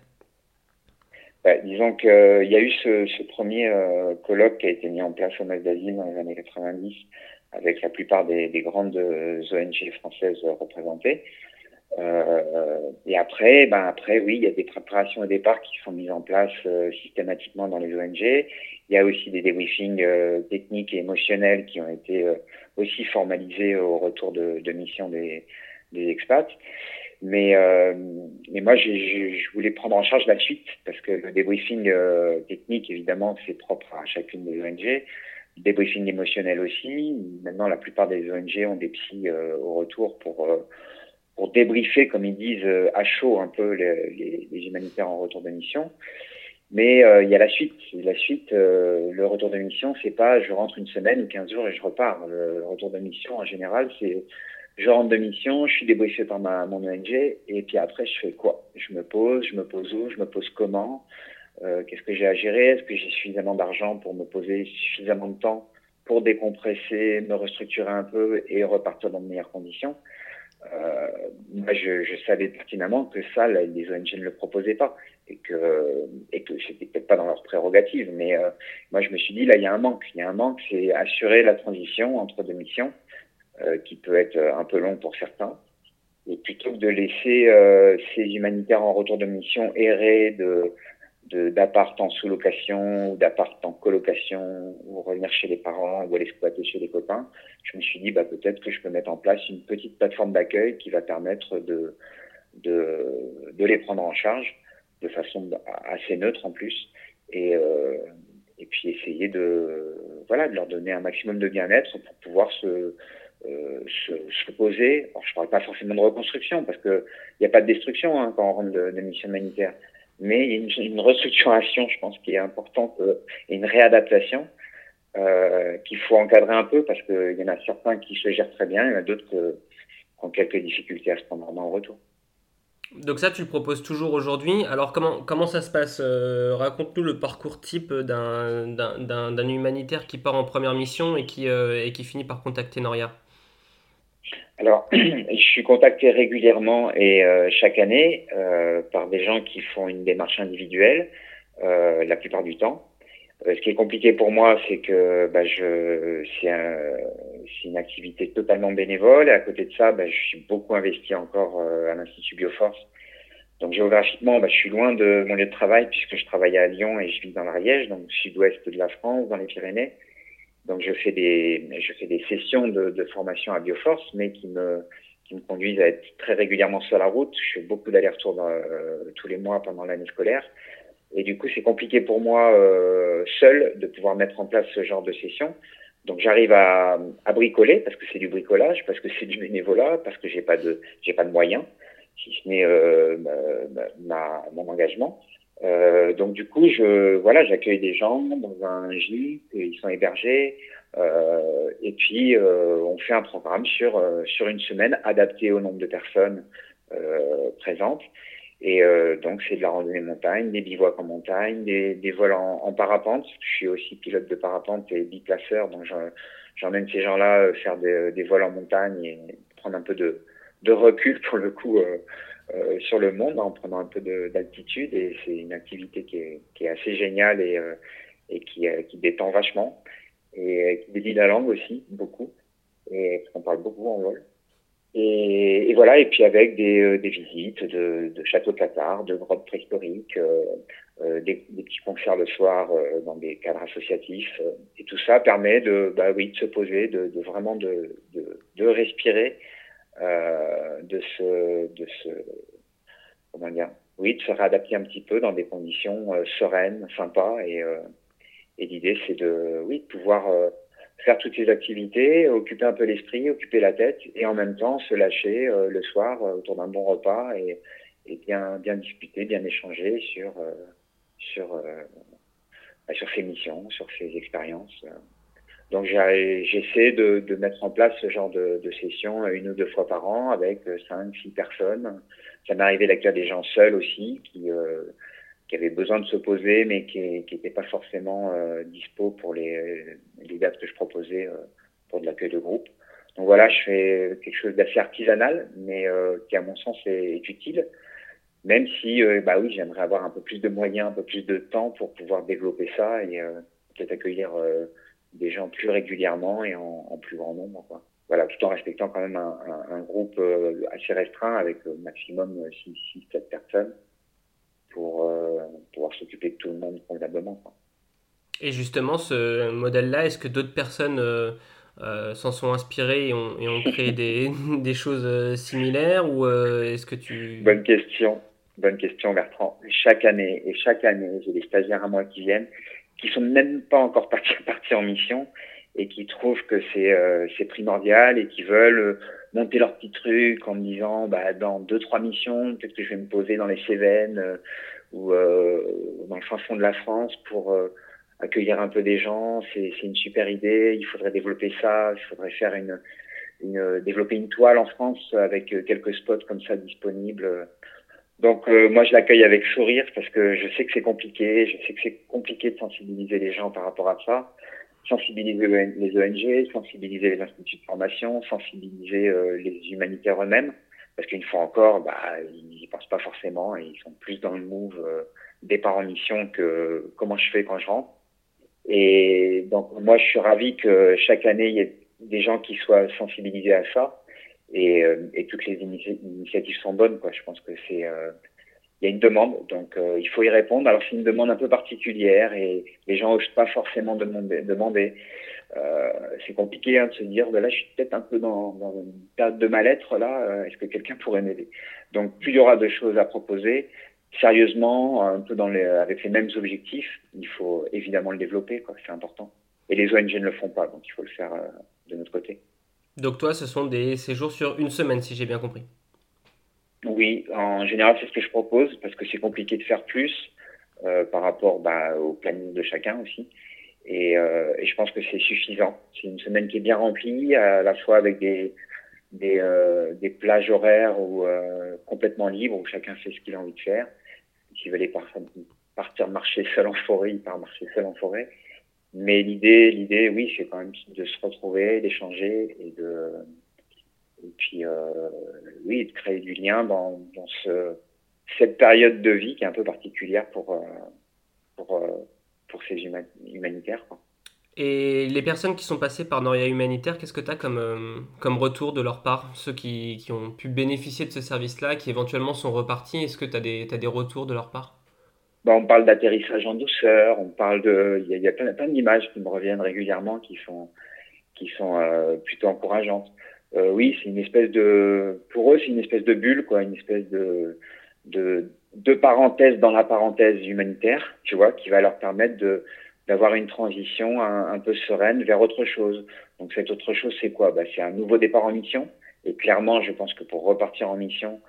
Bah, Disons qu'il y a eu ce, premier colloque qui a été mis en place au Mas dans les années 90 avec la plupart des, des grandes ONG françaises représentées. et après, ben après, oui, il y a des préparations au départ qui sont mises en place systématiquement dans les ONG. Il y a aussi des débriefings euh, techniques et émotionnels qui ont été euh, aussi formalisés au retour de, de mission des, des expats. Mais, euh, mais moi, je voulais prendre en charge la suite parce que le débriefing euh, technique, évidemment, c'est propre à chacune des ONG. Le débriefing émotionnel aussi. Maintenant, la plupart des ONG ont des psys au retour pour pour débriefer, comme ils disent, à chaud un peu les, les, les humanitaires en retour de mission. Mais euh, il y a la suite. La suite, euh, le retour de mission, c'est pas je rentre une semaine ou 15 jours et je repars. Le, retour de mission, en général, c'est je rentre de mission, je suis débriefé par ma, mon ONG et puis après, je fais quoi? Je me pose, je me pose où? Je me pose comment? Euh, Qu'est-ce que j'ai à gérer? Est-ce que j'ai suffisamment d'argent pour me poser suffisamment de temps pour décompresser, me restructurer un peu et repartir dans de meilleures conditions? Euh, moi, je, je, savais pertinemment que ça, les ONG ne le proposaient pas et que et que c'était peut-être pas dans leur prérogative. Mais euh, moi, je me suis dit là, il y a un manque. Il y a un manque, c'est assurer la transition entre deux missions, euh, qui peut être un peu longue pour certains. Et plutôt que de laisser euh, ces humanitaires en retour de mission errer de d'appart en sous-location ou d'appart en colocation ou revenir chez les parents ou aller squatter chez les copains, je me suis dit bah, peut-être que je peux mettre en place une petite plateforme d'accueil qui va permettre de, de, de, les prendre en charge de façon assez neutre en plus et, euh, et puis essayer de, voilà, de leur donner un maximum de bien-être pour pouvoir se, euh, se, se, poser. Alors, je ne parle pas forcément de reconstruction parce qu'il n'y a pas de destruction hein, quand on rentre de, de mission humanitaire mais il y a une, restructuration, je pense, qui est importante euh, et une réadaptation euh, qu'il faut encadrer un peu parce qu'il y en a certains qui se gèrent très bien, il y en a d'autres qui ont quelques difficultés à se prendre en retour. Donc ça, tu le proposes toujours aujourd'hui. Alors comment, comment ça se passe Raconte-nous le parcours type d'un humanitaire qui part en première mission et qui, et qui finit par contacter Noria. Alors, je suis contacté régulièrement et euh, chaque année euh, par des gens qui font une démarche individuelle, euh, la plupart du temps. Ce qui est compliqué pour moi, c'est que bah, c'est, un, c'est une activité totalement bénévole. Et à côté de ça, bah, je suis beaucoup investi encore à l'Institut Bioforce. Donc géographiquement, bah, je suis loin de mon lieu de travail puisque je travaille à Lyon et je vis dans l'Ariège, donc sud-ouest de la France, dans les Pyrénées. Donc je fais des, je fais des sessions de, de formation à Bioforce, mais qui me, qui me conduisent à être très régulièrement sur la route. Je fais beaucoup d'allers-retours euh, tous les mois pendant l'année scolaire. Et du coup, c'est compliqué pour moi euh, seul de pouvoir mettre en place ce genre de session. Donc j'arrive à, à bricoler parce que c'est du bricolage, parce que c'est du bénévolat, parce que j'ai pas de j'ai pas de moyens. si ce n'est ma, mon engagement. Donc du coup, je voilà, j'accueille des gens dans un gîte, ils sont hébergés, et puis on fait un programme sur sur une semaine adapté au nombre de personnes présentes. Et euh, donc, c'est de la randonnée montagne, des bivouacs en montagne, des, des vols en, en, parapente. Je suis aussi pilote de parapente et biplaceur, donc j'emmène ces gens-là euh, faire des, des, vols en montagne et prendre un peu de, de recul pour le coup euh, euh sur le monde en prenant un peu d'altitude. Et c'est une activité qui est, qui est, assez géniale et, euh, et qui, qui détend vachement et qui dédie la langue aussi beaucoup. Et on parle beaucoup en vol. Et, et, voilà, et puis avec des, euh, des visites de, de châteaux cathares, de grottes préhistoriques, euh, euh, des, des, petits concerts le soir euh, dans des cadres associatifs. et tout ça permet de, bah oui, de se poser, de, de vraiment de, de, de respirer, de se, de se, comment dire, oui, de se réadapter un petit peu dans des conditions sereines, sympas. Et, et l'idée, c'est de, oui, de pouvoir faire toutes ces activités, occuper un peu l'esprit, occuper la tête et en même temps se lâcher euh, le soir euh, autour d'un bon repas et, et, bien bien discuter, bien échanger sur euh, sur bah, sur ses missions, sur ses expériences. Donc j'essaie de, de, mettre en place ce genre de, de sessions une ou deux fois par an avec cinq, six personnes. Ça m'est arrivé d'accueillir des gens seuls aussi qui qui avait besoin de se poser, mais qui n'était pas forcément euh, dispo pour les, les dates que je proposais euh, pour de l'accueil de groupe. Donc voilà, je fais quelque chose d'assez artisanal, mais euh, qui à mon sens est, est utile. Même si, euh, bah oui, j'aimerais avoir un peu plus de moyens, un peu plus de temps pour pouvoir développer ça et euh, peut-être accueillir des gens plus régulièrement et en, en, plus grand nombre. Quoi. Voilà, tout en respectant quand même un, un, un groupe assez restreint avec maximum 6-7 personnes pour euh, pouvoir s'occuper de tout le monde convenablement. Et justement, ce modèle-là, est-ce que d'autres personnes euh, euh, s'en sont inspirées et ont, et ont créé des, des, choses similaires ou est-ce que tu... Bonne question, bonne question Bertrand. Chaque année, et chaque année, j'ai des stagiaires à moi qui viennent, qui sont même pas encore partis, partis en mission et qui trouvent que c'est euh, primordial et qui veulent monter leur petit truc en me disant bah, dans deux trois missions peut-être que je vais me poser dans les Cévennes euh, ou euh, dans le fin fond de la France pour euh, accueillir un peu des gens. C'est une super idée. Il faudrait développer ça. Il faudrait faire une, une développer une toile en France avec quelques spots comme ça disponibles donc moi je l'accueille avec sourire parce que je sais que c'est compliqué je sais que c'est compliqué de sensibiliser les gens par rapport à ça sensibiliser les ONG, sensibiliser les instituts de formation, sensibiliser euh, les humanitaires eux-mêmes, parce qu'une fois encore, bah, ils n'y pensent pas forcément et ils sont plus dans le move euh, départ en mission que comment je fais quand je rentre. Et donc moi, je suis ravi que chaque année, il y ait des gens qui soient sensibilisés à ça. Et, euh, et toutes les initiatives sont bonnes. Quoi. Je pense que c'est euh, il y a une demande, donc euh, il faut y répondre. Alors c'est une demande un peu particulière et les gens n'osent pas forcément demander. demander. Euh, c'est compliqué hein, de se dire, ben là je suis peut-être un peu dans, dans, une période de mal-être là. Euh, est-ce que quelqu'un pourrait m'aider? Donc plus il y aura de choses à proposer, sérieusement, un peu dans les, avec les mêmes objectifs, il faut évidemment le développer, quoi. C'est important. Et les ONG ne le font pas, donc il faut le faire de notre côté. Donc toi, ce sont des séjours sur une semaine, si j'ai bien compris. Oui, en général, c'est ce que je propose parce que c'est compliqué de faire plus euh, par rapport bah, au planning de chacun aussi. Et, euh, et je pense que c'est suffisant. C'est une semaine qui est bien remplie, à la fois avec des, euh, plages horaires ou complètement libres où chacun fait ce qu'il a envie de faire. S'il veut aller par, partir marcher seul en forêt, il part marcher seul en forêt. Mais l'idée, l'idée, oui, c'est quand même de se retrouver, d'échanger et de et puis, euh, oui, de créer du lien dans, dans ce, cette période de vie qui est un peu particulière pour, euh, pour, euh, pour ces humanitaires. Et les personnes qui sont passées par Noria Humanitaire, qu'est-ce que tu as comme, comme retour de leur part? Ceux qui, qui ont pu bénéficier de ce service-là, qui éventuellement sont repartis, est-ce que tu as as des retours de leur part? Bah, On parle d'atterrissage en douceur, on parle de. Il y a, plein, plein d'images qui me reviennent régulièrement qui sont, qui sont euh, plutôt encourageantes euh, oui, c'est une espèce de, pour eux, c'est une espèce de bulle, quoi, une espèce de, de, parenthèse dans la parenthèse humanitaire, tu vois, qui va leur permettre de, d'avoir une transition un, peu sereine vers autre chose. Donc cette autre chose, c'est quoi? Bah, C'est un nouveau départ en mission. Et clairement, je pense que pour repartir en mission,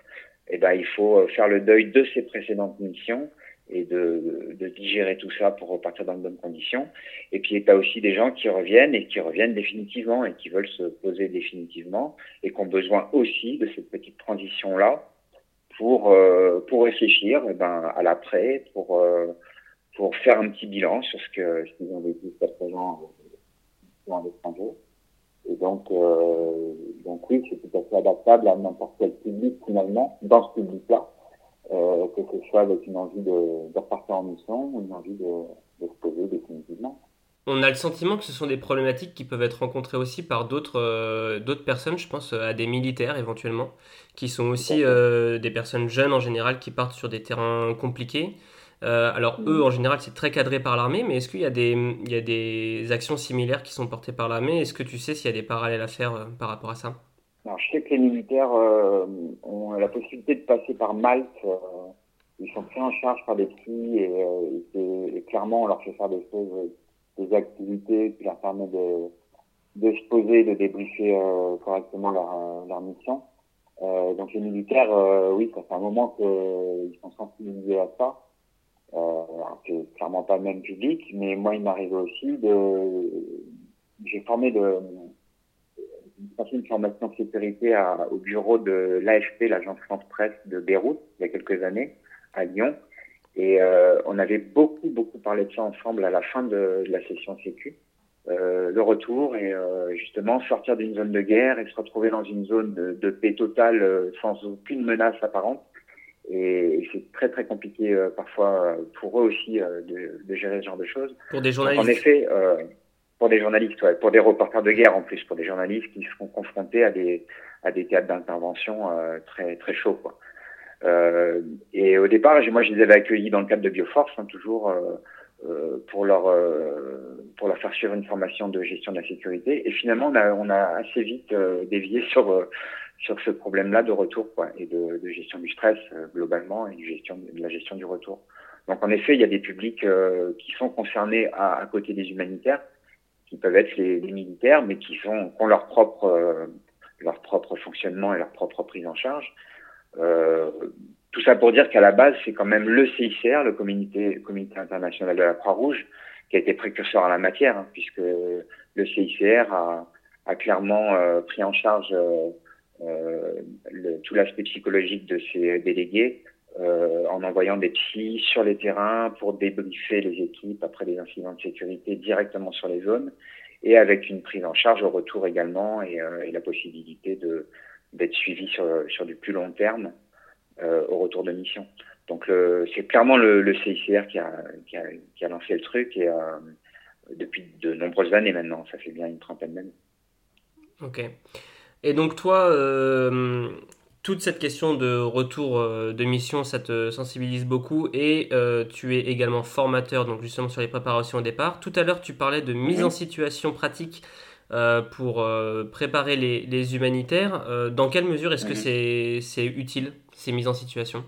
eh ben, il faut faire le deuil de ses précédentes missions et de, de, digérer tout ça pour repartir dans de bonnes conditions. Et puis, il y a aussi des gens qui reviennent et qui reviennent définitivement et qui veulent se poser définitivement et qui ont besoin aussi de cette petite transition-là pour, euh, pour réfléchir eh ben, à l'après, pour, euh, pour faire un petit bilan sur ce que ce qu'ils ont vécu jusqu'à présent dans l'étranger. Et donc, euh, donc oui, c'est tout à fait adaptable à n'importe quel public finalement, dans ce public-là euh, que ce soit avec une envie de, de, repartir en mission ou une envie de, de se poser définitivement. On a le sentiment que ce sont des problématiques qui peuvent être rencontrées aussi par d'autres euh, d'autres personnes, je pense à des militaires éventuellement, qui sont aussi euh, des personnes jeunes en général qui partent sur des terrains compliqués. Euh, alors eux, en général, c'est très cadré par l'armée, mais est-ce qu'il y, a des, il y a des actions similaires qui sont portées par l'armée? Est-ce que tu sais s'il y a des parallèles à faire euh, par rapport à ça? Alors, je sais que les militaires euh, ont la possibilité de passer par Malte. Euh, ils sont pris en charge par des petits et, euh, et, clairement, on leur fait faire des choses, des activités qui leur permettent de, de se poser, de débriefer correctement leur, leur mission. donc les militaires, oui, ça fait un moment qu'ils sont sensibilisés à ça. Euh, c'est clairement pas le même public, mais moi, il m'arrive aussi de... J'ai formé de passé une formation de sécurité à, au bureau de l'AFP, l'agence France-Presse de Beyrouth, il y a quelques années, à Lyon. Et euh, on avait beaucoup, beaucoup parlé de ça ensemble à la fin de, de la session Sécu. Euh, le retour et euh, justement sortir d'une zone de guerre et se retrouver dans une zone de, de paix totale sans aucune menace apparente. Et, c'est très très compliqué parfois pour eux aussi de, de, gérer ce genre de choses. Pour des journalistes. Donc, en effet, pour des journalistes, ouais, pour des reporters de guerre en plus, pour des journalistes qui seront confrontés à des à des théâtres d'intervention euh, très très chauds quoi. Euh, et au départ, moi je les avais accueillis dans le cadre de Bioforce, hein, toujours euh, euh pour leur euh, pour leur faire suivre une formation de gestion de la sécurité. Et finalement, on a on a assez vite dévié sur sur ce problème-là de retour quoi et de, de gestion du stress globalement et de gestion de la gestion du retour. Donc en effet, il y a des publics qui sont concernés à, à côté des humanitaires qui peuvent être les, militaires, mais qui, sont, ont leur propre, euh, leur propre fonctionnement et leur propre prise en charge. Euh, tout ça pour dire qu'à la base, c'est quand même le CICR, le Comité, Comité international de la Croix-Rouge, qui a été précurseur en la matière, hein, puisque le CICR a, a clairement euh, pris en charge euh le, tout l'aspect psychologique de ses délégués euh, en envoyant des psys sur les terrains pour débriefer les équipes après les incidents de sécurité directement sur les zones et avec une prise en charge au retour également et, euh, la possibilité de d'être suivi sur, sur du plus long terme euh, au retour de mission. Donc c'est clairement le, CICR qui a, qui, a, lancé le truc et depuis de nombreuses années maintenant, ça fait bien une trentaine d'années. Ok. Et donc toi, toute cette question de retour euh, de mission, ça te sensibilise beaucoup et euh, tu es également formateur donc justement sur les préparations au départ. Tout à l'heure, tu parlais de mise en situation pratique euh, pour préparer les, les humanitaires. dans quelle mesure est-ce que c'est utile, ces mises en situation?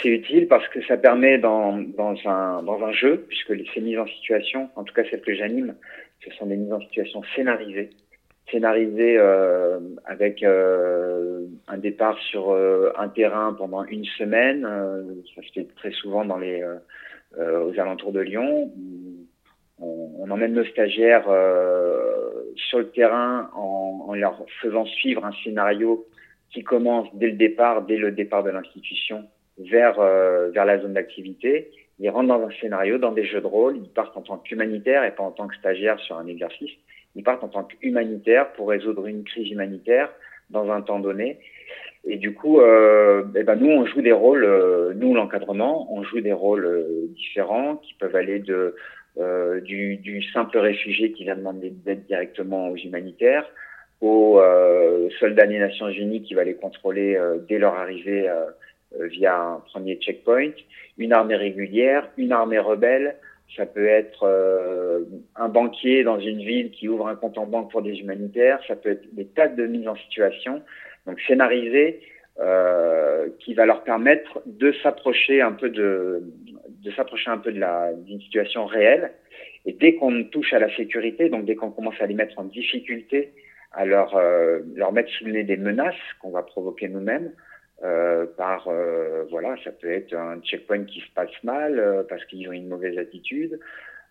C'est utile parce que ça permet dans, dans, un, dans un jeu, puisque ces mises en situation, en tout cas celles que j'anime, ce sont des mises en situation scénarisées scénarisé euh, avec euh, un départ sur euh, un terrain pendant une semaine. Euh, ça se fait très souvent dans les euh, aux alentours de Lyon. On, on emmène nos stagiaires sur le terrain en, en, leur faisant suivre un scénario qui commence dès le départ, dès le départ de l'institution, vers vers la zone d'activité. Ils rentrent dans un scénario, dans des jeux de rôle. Ils partent en tant qu'humanitaires et pas en tant que stagiaires sur un exercice. Ils partent en tant qu'humanitaires pour résoudre une crise humanitaire dans un temps donné. Et du coup, euh, eh ben nous, on joue des rôles, euh, nous, l'encadrement, on joue des rôles euh, différents qui peuvent aller de euh, du, du, simple réfugié qui vient demander d'aide directement aux humanitaires, aux euh, soldats des Nations Unies qui va les contrôler dès leur arrivée via un premier checkpoint, une armée régulière, une armée rebelle, ça peut être euh, un banquier dans une ville qui ouvre un compte en banque pour des humanitaires. Ça peut être des tas de mises en situation, donc scénarisées, euh, qui va leur permettre de s'approcher un peu de, de s'approcher un peu de la d'une situation réelle. Et dès qu'on touche à la sécurité, donc dès qu'on commence à les mettre en difficulté, à leur euh, leur mettre sous le nez des menaces qu'on va provoquer nous-mêmes, par voilà, ça peut être un checkpoint qui se passe mal parce qu'ils ont une mauvaise attitude.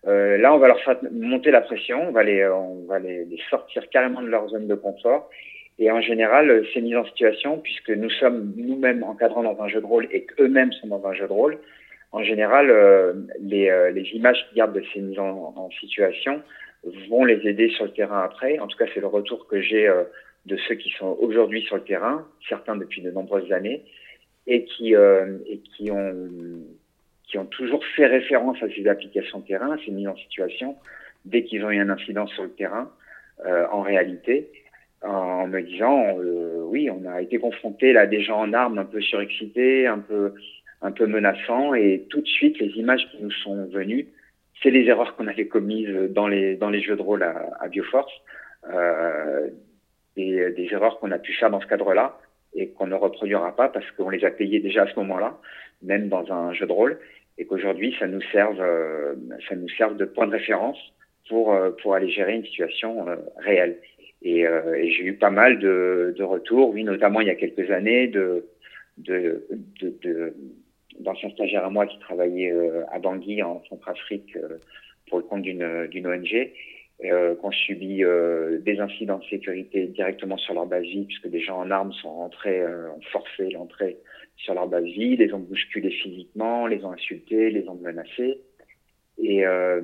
là, on va leur faire monter la pression, on va les, on va les, les, sortir carrément de leur zone de confort. Et en général, c'est mis en situation puisque nous sommes nous-mêmes encadrants dans un jeu de rôle et qu'eux-mêmes sont dans un jeu de rôle en général, euh, les, euh, les, images qu'ils gardent de ces mises en, situation vont les aider sur le terrain après. En tout cas, c'est le retour que j'ai euh, de ceux qui sont aujourd'hui sur le terrain, certains depuis de nombreuses années, et qui, et qui, ont, qui ont toujours fait référence à ces applications de terrain, à ces mises en situation, dès qu'ils ont eu un incident sur le terrain, en réalité, en me disant, oui, on a été confronté là à des gens en armes un peu surexcités, un peu un peu menaçant et tout de suite les images qui nous sont venues, c'est les erreurs qu'on avait commises dans les dans les jeux de rôle à, à Bioforce, euh, et des erreurs qu'on a pu faire dans ce cadre-là et qu'on ne reproduira pas parce qu'on les a payées déjà à ce moment-là, même dans un jeu de rôle, et qu'aujourd'hui ça nous serve euh, ça nous serve de point de référence pour euh, pour aller gérer une situation euh, réelle. Et, et j'ai eu pas mal de, de retours, oui, notamment il y a quelques années, de de, de, de d'anciens stagiaires à moi qui travaillaient euh, à Bangui en Centrafrique euh, pour le compte d'une d'une ONG euh, qui ont subi euh, des incidents de sécurité directement sur leur base vie, puisque des gens en armes sont rentrés, euh, ont forcé l'entrée sur leur base vie, les ont bousculés physiquement, les ont insultés, les ont menacés. Et, euh,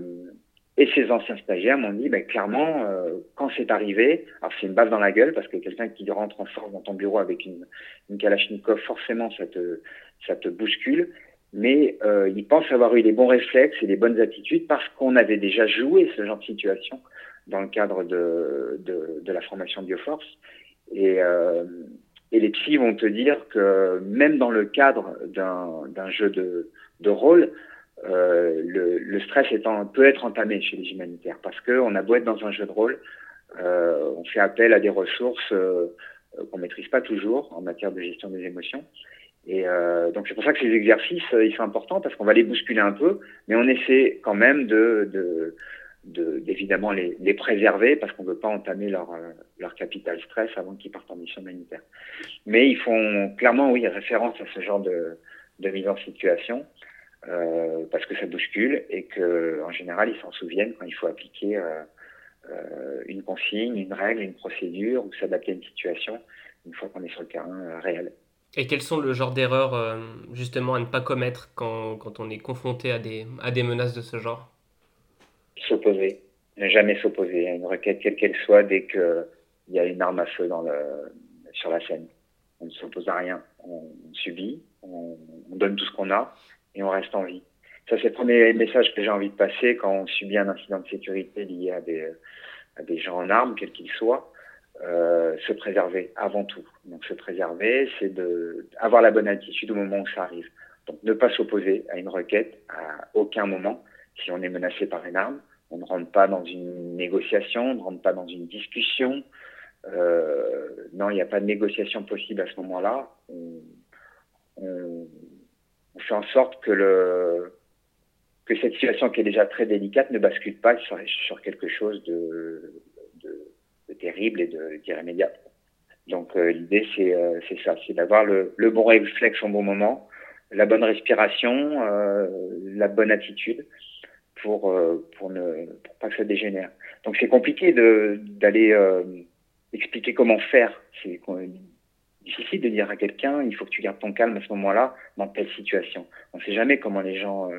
et ces anciens stagiaires m'ont dit, ben, clairement, euh, quand c'est arrivé, alors c'est une baffe dans la gueule, parce que quelqu'un qui rentre en force dans ton bureau avec une, une Kalachnikov, forcément, ça te, ça te bouscule. Mais euh, ils pensent avoir eu les bons réflexes et les bonnes attitudes parce qu'on avait déjà joué ce genre de situation dans le cadre de, de, de la formation Bioforce. Et, euh, et les psys vont te dire que même dans le cadre d'un jeu de, de rôle, euh, le, le, stress étant, peut être entamé chez les humanitaires parce qu'on a beau être dans un jeu de rôle, euh, on fait appel à des ressources euh, qu'on maîtrise pas toujours en matière de gestion des émotions. Et euh, donc c'est pour ça que ces exercices euh, ils sont importants parce qu'on va les bousculer un peu, mais on essaie quand même de, de, de d'évidemment les, les, préserver parce qu'on ne veut pas entamer leur, euh, leur capital stress avant qu'ils partent en mission humanitaire. Mais ils font clairement oui référence à ce genre de, de mise en situation euh, parce que ça bouscule et que en général ils s'en souviennent quand il faut appliquer euh, euh, une consigne, une règle, une procédure ou s'adapter à une situation une fois qu'on est sur le terrain réel. Et quels sont le genre d'erreurs euh, justement à ne pas commettre quand, quand, on est confronté à des, à des menaces de ce genre? S'opposer, ne jamais s'opposer à une requête quelle qu'elle soit dès qu'il y a une arme à feu dans le, sur la scène. On ne s'oppose à rien, on, subit, on, on donne tout ce qu'on a et on reste en vie. Ça, c'est le premier message que j'ai envie de passer quand on subit un incident de sécurité lié à des, à des gens en armes, quels qu'ils soient. Euh, se préserver avant tout. Donc se préserver, c'est de avoir la bonne attitude au moment où ça arrive. Donc ne pas s'opposer à une requête à aucun moment. Si on est menacé par une arme, on ne rentre pas dans une négociation, on ne rentre pas dans une discussion. Euh, non, il n'y a pas de négociation possible à ce moment-là. On, fait en sorte que le que cette situation qui est déjà très délicate ne bascule pas sur, quelque chose de, terrible et d'irrémédiable. Donc euh, l'idée c'est euh, c'est ça, c'est d'avoir le, bon réflexe au bon moment, la bonne respiration, euh, la bonne attitude pour pour ne pas que ça dégénère. Donc c'est compliqué de d'aller expliquer comment faire. C'est difficile de dire à quelqu'un il faut que tu gardes ton calme à ce moment-là dans telle situation. On ne sait jamais comment les gens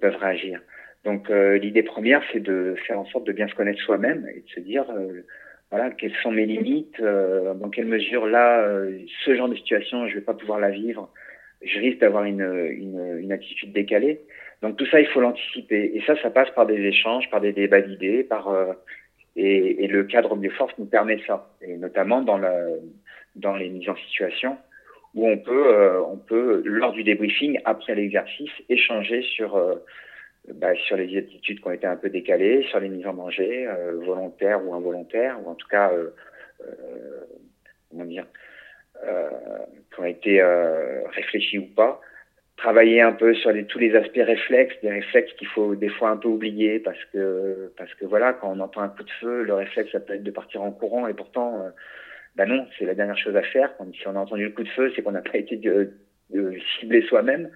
peuvent réagir. Donc l'idée première c'est de faire en sorte de bien se connaître soi-même et de se dire voilà quelles sont mes limites, euh, dans quelle mesure là euh, ce genre de situation je vais pas pouvoir la vivre, je risque d'avoir une, une, attitude décalée. Donc tout ça il faut l'anticiper. Et ça ça passe par des échanges, par des débats d'idées, par et, et, le cadre Bioforce nous permet ça, et notamment dans, la, dans les mises en situation, où on peut, euh, on peut, lors du débriefing, après l'exercice, échanger sur, euh, bah, sur les attitudes qui ont été un peu décalées, sur les mises en danger, euh, volontaires ou involontaires, ou en tout cas, comment dire, qui ont été réfléchies ou pas travailler un peu sur les, tous les aspects réflexes, des réflexes qu'il faut des fois un peu oublier parce que parce que voilà quand on entend un coup de feu, le réflexe ça peut être de partir en courant et pourtant euh, Ben non, c'est la dernière chose à faire. Quand, si on a entendu le coup de feu, c'est qu'on n'a pas été de, de ciblé soi-même.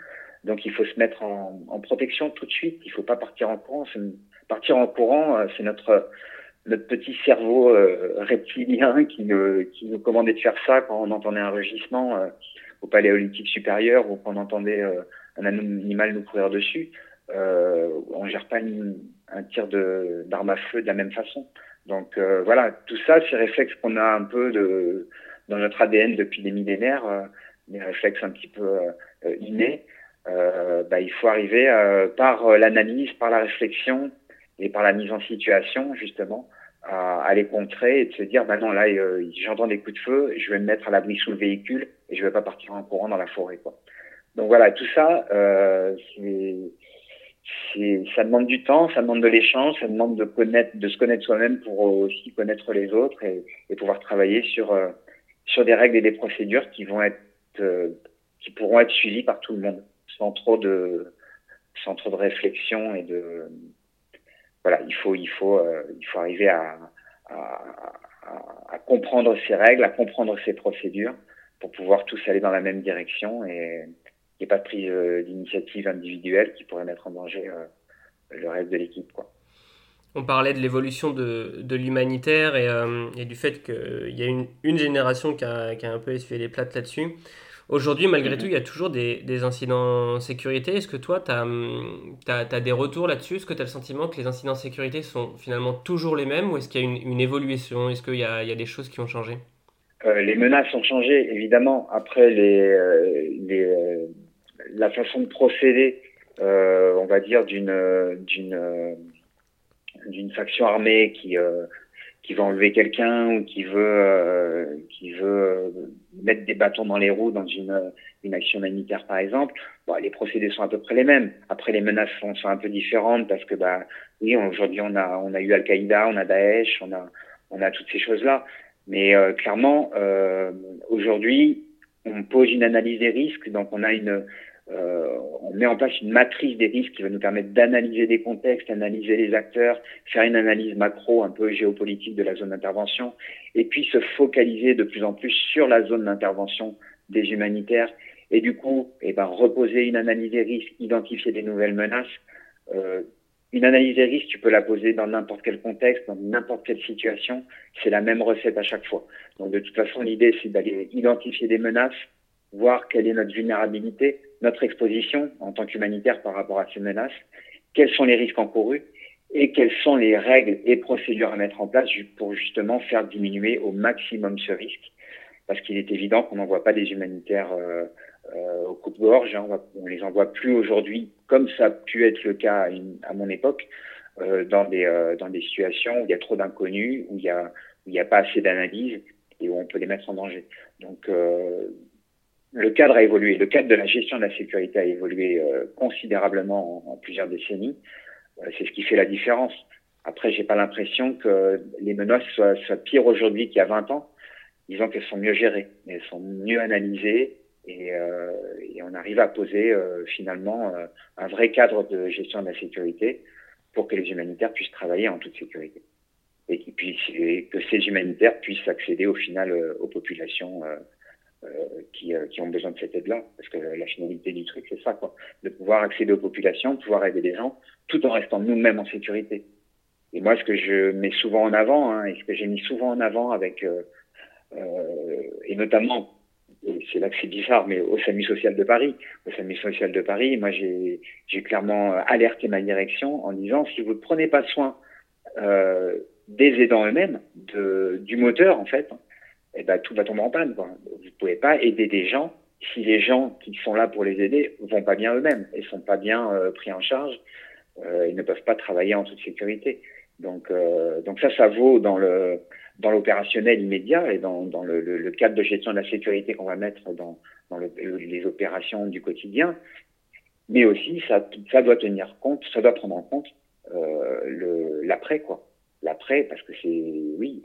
Donc il faut se mettre en, en, protection tout de suite. Il faut pas partir en courant. Partir en courant, c'est notre notre petit cerveau euh, reptilien qui nous, qui nous commandait de faire ça quand on entendait un rugissement euh, au paléolithique supérieur ou qu'on entendait euh, un animal nous courir dessus. Euh, on gère pas une, un tir d'arme à feu de la même façon. Donc voilà, tout ça, ces réflexes qu'on a un peu de, dans notre ADN depuis des millénaires, des réflexes un petit peu innés, bah, il faut arriver par l'analyse, par la réflexion et par la mise en situation justement à, à, les contrer et de se dire bah non là euh, j'entends des coups de feu je vais me mettre à l'abri sous le véhicule et je vais pas partir en courant dans la forêt quoi. Donc voilà tout ça euh, c'est ça demande du temps ça demande de l'échange ça demande de connaître de se connaître soi-même pour aussi connaître les autres et, et pouvoir travailler sur euh, sur des règles et des procédures qui vont être euh, qui pourront être suivies par tout le monde sans trop de sans trop de réflexion et de voilà, il faut, il faut, euh, il faut arriver à, à, comprendre ces règles, à comprendre ces procédures pour pouvoir tous aller dans la même direction et il n'y ait pas de prise euh, d'initiative individuelle qui pourrait mettre en danger euh, le reste de l'équipe. Quoi. On parlait de l'évolution de, de l'humanitaire et, et, du fait qu'il y a une, une génération qui a, qui a, un peu essuyé les plates là-dessus. Aujourd'hui, malgré tout, il y a toujours des, des incidents sécurité. Est-ce que toi, tu as, as, as, des retours là-dessus? Est-ce que tu as le sentiment que les incidents sécurité sont finalement toujours les mêmes ou est-ce qu'il y a une, une évolution? Est-ce qu'il y, y a, des choses qui ont changé? Euh, Les menaces ont changé, évidemment. Après, les, euh, les, euh, la façon de procéder, on va dire, d'une d'une d'une faction armée qui qui va enlever quelqu'un ou qui veut euh, qui veut euh, mettre des bâtons dans les roues dans une une action humanitaire par exemple bon les procédés sont à peu près les mêmes. Après les menaces sont, sont un peu différentes parce que bah oui aujourd'hui on a on a eu Al-Qaïda on a Daesh on a on a toutes ces choses là mais euh, clairement euh, aujourd'hui on pose une analyse des risques. Donc on a une euh, on met en place une matrice des risques qui va nous permettre d'analyser des contextes, analyser les acteurs, faire une analyse macro un peu géopolitique de la zone d'intervention, et puis se focaliser de plus en plus sur la zone d'intervention des humanitaires, et du coup, eh ben, reposer une analyse des risques, identifier des nouvelles menaces. Euh, une analyse des risques, tu peux la poser dans n'importe quel contexte, dans n'importe quelle situation. C'est la même recette à chaque fois. Donc de toute façon, l'idée, c'est d'aller identifier des menaces, voir quelle est notre vulnérabilité, notre exposition en tant qu'humanitaire par rapport à ces menaces, quels sont les risques encourus et quelles sont les règles et procédures à mettre en place pour justement faire diminuer au maximum ce risque. Parce qu'il est évident qu'on n'envoie pas des humanitaires euh, euh, au coup de gorge, hein, on, ne les envoie plus aujourd'hui comme ça a pu être le cas à, mon époque, euh, dans, des, euh, dans des situations où il y a trop d'inconnus, où il n'y a, a pas assez d'analyse et où on peut les mettre en danger. Donc euh, le cadre a évolué. Le cadre de la gestion de la sécurité a évolué euh, considérablement en, plusieurs décennies. Euh, c'est ce qui fait la différence. Après, j'ai pas l'impression que les menaces soient, soient pires aujourd'hui qu'il y a 20 ans. Disons qu'elles sont mieux gérées, elles sont mieux analysées et, euh, et on arrive à poser euh, finalement euh, un vrai cadre de gestion de la sécurité pour que les humanitaires puissent travailler en toute sécurité et, puissent, et que ces humanitaires puissent accéder au final aux populations euh, qui, euh, qui, ont besoin de cette aide-là. Parce que la finalité du truc, c'est ça, quoi. De pouvoir accéder aux populations, pouvoir aider les gens, tout en restant nous-mêmes en sécurité. Et moi, ce que je mets souvent en avant, hein, et ce que j'ai mis souvent en avant avec, euh, euh, et notamment, c'est là que c'est bizarre, mais au SAMU social de Paris, au SAMU social de Paris, moi, j'ai clairement alerté ma direction en disant, si vous ne prenez pas soin euh, des aidants eux-mêmes, de, du moteur, en fait, eh ben, tout va tomber en panne. Quoi. Vous pouvez pas aider des gens si les gens qui sont là pour les aider vont pas bien eux-mêmes et sont pas bien euh, pris en charge. Euh, ils ne peuvent pas travailler en toute sécurité. Donc, euh, donc ça, ça vaut dans le dans l'opérationnel immédiat et dans, dans le, le, cadre de gestion de la sécurité qu'on va mettre dans, dans le, les opérations du quotidien. Mais aussi, ça, ça doit tenir compte, ça doit prendre en compte euh, l'après, quoi. L'après, parce que c'est, oui,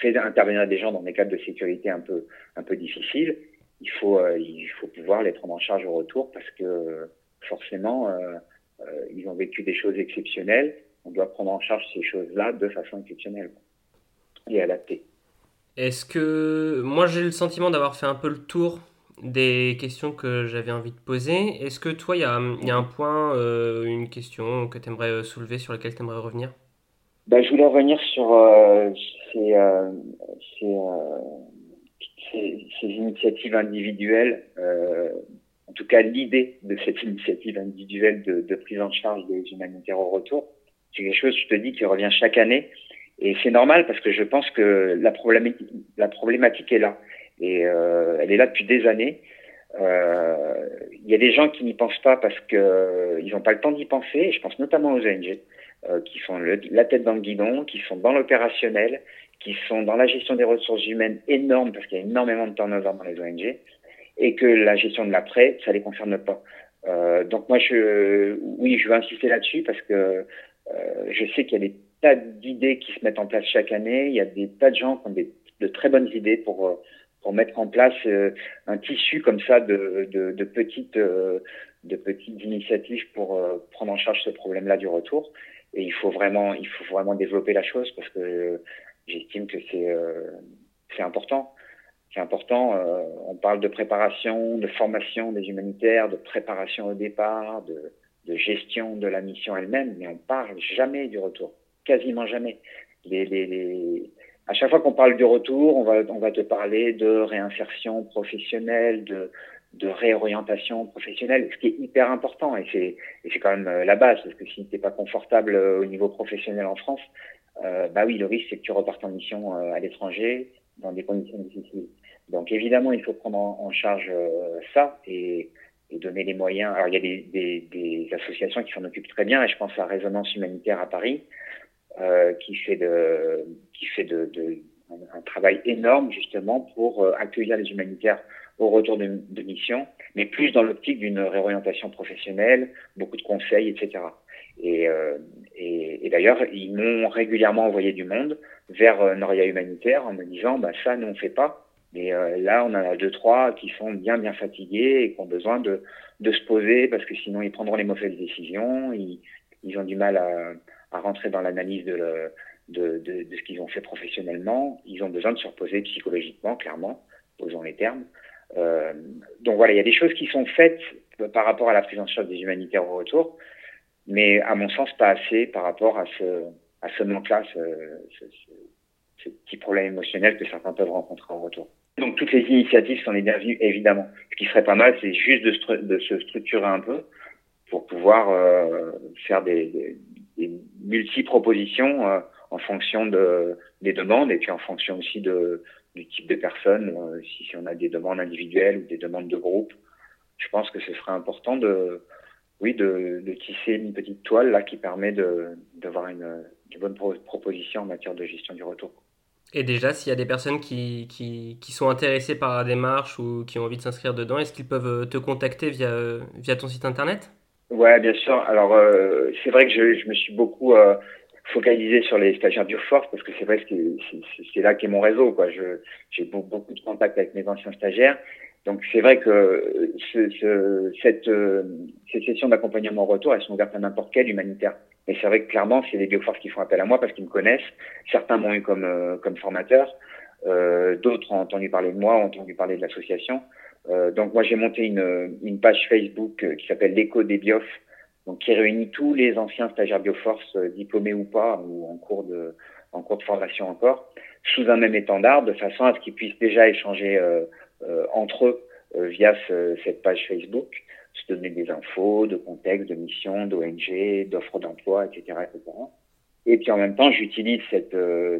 fait intervenir des gens dans des cadres de sécurité un peu un peu difficiles, il faut euh, il faut pouvoir les prendre en charge au retour parce que forcément euh, euh, ils ont vécu des choses exceptionnelles. On doit prendre en charge ces choses-là de façon exceptionnelle et adaptée. Est-ce que moi j'ai le sentiment d'avoir fait un peu le tour des questions que j'avais envie de poser. Est-ce que toi, il y a, y a, un point, euh, une question que tu aimerais soulever, sur laquelle tu aimerais revenir? Bah, Je voulais revenir sur euh, ces, euh, ces, ces, initiatives individuelles, en tout cas l'idée de cette initiative individuelle de, prise en charge des humanitaires au retour. C'est quelque chose, je te dis, qui revient chaque année. Et c'est normal parce que je pense que la problématique, est là. Et euh, elle est là depuis des années. Euh, il y a des gens qui n'y pensent pas parce que euh, ils n'ont pas le temps d'y penser. je pense notamment aux ONG qui sont la tête dans le guidon, qui sont dans l'opérationnel, qui sont dans la gestion des ressources humaines énormes parce qu'il y a énormément de turnover dans les ONG et que la gestion de l'après, ça les concerne pas. Euh, donc moi, je, oui, je veux insister là-dessus parce que euh, je sais qu'il y a des tas d'idées qui se mettent en place chaque année. Il y a des tas de gens qui ont des, de très bonnes idées pour pour mettre en place euh, un tissu comme ça de, de, de petites euh, de petites initiatives pour euh, prendre en charge ce problème-là du retour. Et il faut vraiment il faut vraiment développer la chose parce que j'estime que c'est c'est important. C'est important. on parle de préparation, de formation des humanitaires, de préparation au départ, de, de gestion de la mission elle-même, mais on parle jamais du retour, quasiment jamais. Les, les, les, à chaque fois qu'on parle du retour, on va, on va te parler de réinsertion professionnelle, de, de réorientation professionnelle, ce qui est hyper important et c'est, et c'est quand même euh, la base, parce que si tu n'es pas confortable euh, au niveau professionnel en France, euh, bah oui, le risque c'est que tu repartes en mission à l'étranger dans des conditions difficiles. Donc évidemment, il faut prendre en, charge ça et, et, donner les moyens. Alors il y a des, des, des associations qui s'en occupent très bien et je pense à Résonance Humanitaire à Paris euh, qui fait de qui fait de, de un, travail énorme justement pour accueillir les humanitaires au retour de, mission, mais plus dans l'optique d'une réorientation professionnelle, beaucoup de conseils, etc. Et, euh, et, et d'ailleurs, ils m'ont régulièrement envoyé du monde vers euh, Noria Humanitaire en me disant, bah ça, nous on fait pas. Mais euh, là, on en a deux trois qui sont bien bien fatigués et qui ont besoin de de se poser parce que sinon ils prendront les mauvaises décisions. Ils, ils ont du mal à à rentrer dans l'analyse de, de, de, ce qu'ils ont fait professionnellement. Ils ont besoin de se reposer psychologiquement, clairement, posons les termes. Euh, donc voilà, il y a des choses qui sont faites par rapport à la prise en charge des humanitaires au retour, mais à mon sens pas assez par rapport à ce, à ce manque-là, ce, ce, ce, petit problème émotionnel que certains peuvent rencontrer au retour. Donc toutes les initiatives sont les bienvenues, évidemment. Ce qui serait pas mal, c'est juste de, se structurer un peu pour pouvoir euh, faire des, multi-propositions euh, en fonction de, des demandes et puis en fonction aussi de, du type de personnes, euh, si, si on a des demandes individuelles ou des demandes de groupe. Je pense que ce serait important de, oui, de, de tisser une petite toile là qui permet d'avoir une, une bonne pro proposition en matière de gestion du retour. Et déjà, s'il y a des personnes qui, qui, qui, sont intéressées par la démarche ou qui ont envie de s'inscrire dedans, est-ce qu'ils peuvent te contacter via, via ton site internet? Ouais, bien sûr. Alors, euh, c'est vrai que je, je, me suis beaucoup euh, focalisé sur les stagiaires Force parce que c'est vrai que c'est là qu'est mon réseau. quoi. J'ai beaucoup de contacts avec mes anciens stagiaires. Donc, c'est vrai que ce, ce, cette, euh, ces sessions d'accompagnement retour, elles sont ouvertes à n'importe quel humanitaire. Mais c'est vrai que clairement, c'est les Bioforce qui font appel à moi parce qu'ils me connaissent. Certains m'ont eu comme, euh, comme formateur. Euh, D'autres ont entendu parler de moi, ont entendu parler de l'association. Euh, donc moi j'ai monté une, une, page Facebook euh, qui s'appelle l'écho des Biof, donc qui réunit tous les anciens stagiaires Bioforce, euh, diplômés ou pas, ou en cours de en cours de formation encore, sous un même étendard, de façon à ce qu'ils puissent déjà échanger euh, entre eux via ce, cette page Facebook, se donner des infos, de contexte, de mission, d'ONG, d'offres d'emploi, etc., etc. Et puis en même temps, j'utilise cette,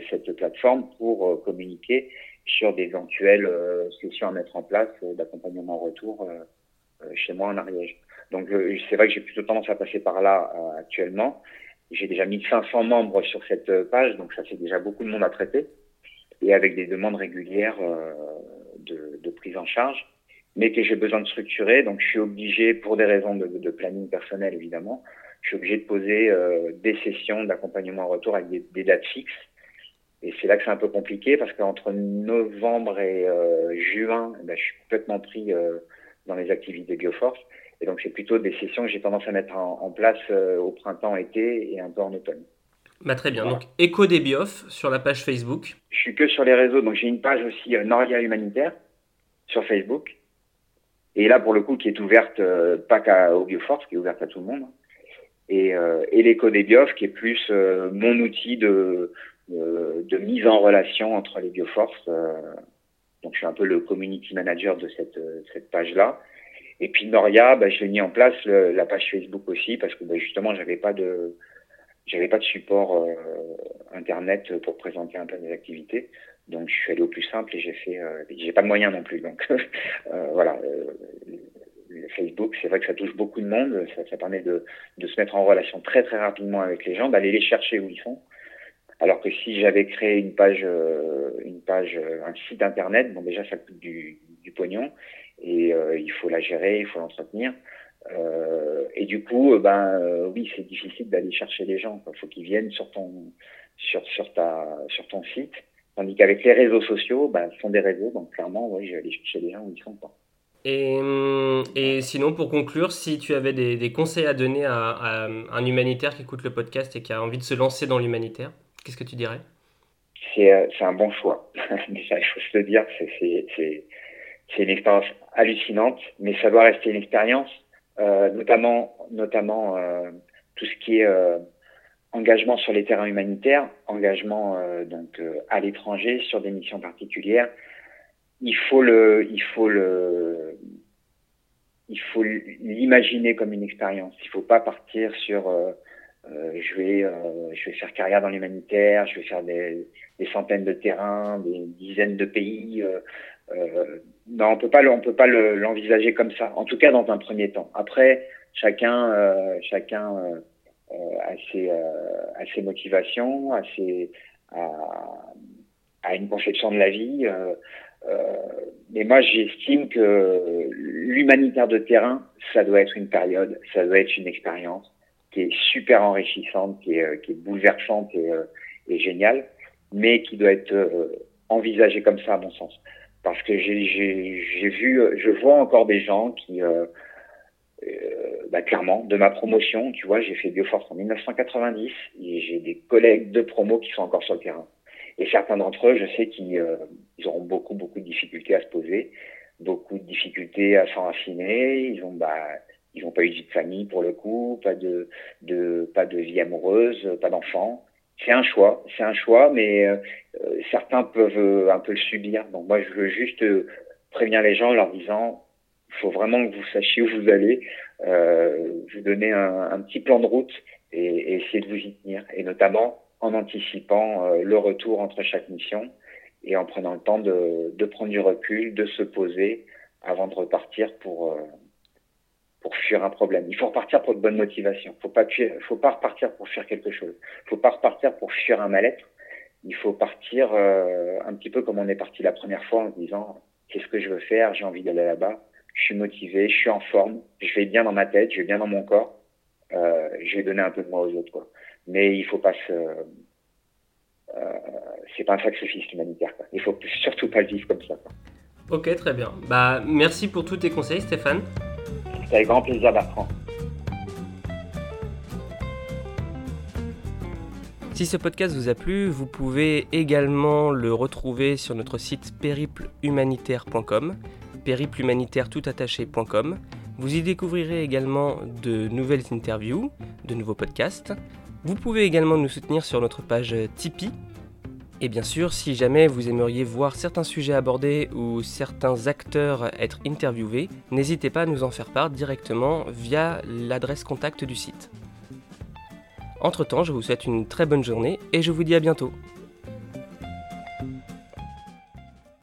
cette plateforme pour communiquer sur d'éventuelles euh, solutions à mettre en place euh, d'accompagnement en retour euh, chez moi en Ariège. Donc c'est vrai que j'ai plutôt tendance à passer par là actuellement. J'ai déjà mis 500 membres sur cette page, donc ça fait déjà beaucoup de monde à traiter, et avec des demandes régulières de, de, prise en charge, mais que j'ai besoin de structurer. Donc je suis obligé, pour des raisons de, de planning personnel évidemment, je suis obligé de poser euh, des sessions d'accompagnement en retour avec des, des dates fixes et c'est là que c'est un peu compliqué parce qu'entre novembre et euh, juin, ben, je suis complètement pris euh, dans les activités Bioforce. Et donc c'est plutôt des sessions que j'ai tendance à mettre en, en place euh, au printemps, été et un peu en automne. Bah, très bien. Donc, Écho des sur la page Facebook. Je suis que sur les réseaux. Donc, j'ai une page aussi euh, Noria Humanitaire sur Facebook. Et là, pour le coup, qui est ouverte euh, pas qu'au Bioforce, qui est ouverte à tout le monde. Et, euh, et l'écho des qui est plus mon outil de, de, mise en relation entre les Bioforces. donc, je suis un peu le community manager de cette, cette page-là. Et puis Noria, bah, je l'ai mis en place la page Facebook aussi parce que bah, justement, j'avais pas de j'avais pas de support euh, internet pour présenter un peu mes activités. Donc je suis allé au plus simple et j'ai fait. Euh, j'ai pas de moyens non plus. Donc euh, voilà. Facebook, c'est vrai que ça touche beaucoup de monde. Ça, ça permet de, de, se mettre en relation très très rapidement avec les gens, d'aller les chercher où ils sont. Alors que si j'avais créé une page, une page, un site internet, bon déjà ça coûte du, du pognon et il faut la gérer, il faut l'entretenir. Euh, et du coup, euh, ben euh, oui, c'est difficile d'aller chercher les gens. Il faut qu'ils viennent sur ton sur sur ta sur ton site. Tandis qu'avec les réseaux sociaux, ben, ce sont des réseaux, donc clairement, oui, je vais aller chercher les gens où ils sont pas. Et, et, sinon, pour conclure, si tu avais des, des conseils à donner à, un humanitaire qui écoute le podcast et qui a envie de se lancer dans l'humanitaire, qu'est-ce que tu dirais? C'est un bon choix. Déjà, il faut se le dire, c'est une expérience hallucinante, mais ça doit rester une expérience euh, notamment, notamment euh, tout ce qui est euh, engagement sur les terrains humanitaires, engagement donc à l'étranger sur des missions particulières. Il faut le, il faut le, il faut l'imaginer comme une expérience. Il faut pas partir sur euh, je vais euh, je vais faire carrière dans l'humanitaire, je vais faire des, des, centaines de terrains, des dizaines de pays. Euh, non, on peut pas, on peut pas l'envisager comme ça. En tout cas, dans un premier temps. Après, chacun, euh, chacun euh, a ses, a ses motivations, a ses, a, a une conception de la vie. Euh, mais moi, j'estime que l'humanitaire de terrain, ça doit être une période, ça doit être une expérience qui est super enrichissante, qui est, qui est bouleversante et, et géniale, mais qui doit être envisagée comme ça, à mon sens parce que j'ai vu, je vois encore des gens qui, euh, euh, bah, clairement, de ma promotion, tu vois, j'ai fait Bioforce en 1990 et j'ai des collègues de promo qui sont encore sur le terrain. Et certains d'entre eux, je sais qu'ils euh, auront beaucoup, beaucoup de difficultés à se poser, beaucoup de difficultés à s'enraciner. Ils ont, bah, ils n'ont pas eu de vie de famille pour le coup, pas de, de, pas de vie amoureuse, pas d'enfants c'est un choix, c'est un choix, mais euh, certains peuvent euh, un peu le subir. Donc moi, je veux juste euh, prévenir les gens en leur disant, il faut vraiment que vous sachiez où vous allez, vous donner un, un, petit plan de route et, et, essayer de vous y tenir, et notamment en anticipant le retour entre chaque mission et en prenant le temps de, de prendre du recul, de se poser avant de repartir pour pour fuir un problème. Il faut repartir pour de bonnes motivations. Faut pas faut pas repartir pour fuir quelque chose. Faut pas repartir pour fuir un mal-être. Il faut partir euh, un petit peu comme on est parti la première fois en se disant qu'est-ce que je veux faire, j'ai envie d'aller là-bas, je suis motivé, je suis en forme, je vais bien dans ma tête, je vais bien dans mon corps, euh, je vais donner un peu de moi aux autres. Mais il faut pas se euh, c'est pas un sacrifice humanitaire. Quoi. Il faut surtout pas le vivre comme ça. Ok, très bien. Bah, merci pour tous tes conseils, Stéphane. C'est avec grand plaisir, Bertrand. Si ce podcast vous a plu, vous pouvez également le retrouver sur notre site périplehumanitaire.com, périplehumanitaire.toutattaché.com. Vous y découvrirez également de nouvelles interviews, de nouveaux podcasts. Vous pouvez également nous soutenir sur notre page Tipeee, et bien sûr, si jamais vous aimeriez voir certains sujets abordés ou certains acteurs être interviewés, n'hésitez pas à nous en faire part directement via l'adresse contact du site. Entre-temps, je vous souhaite une très bonne journée et je vous dis à bientôt.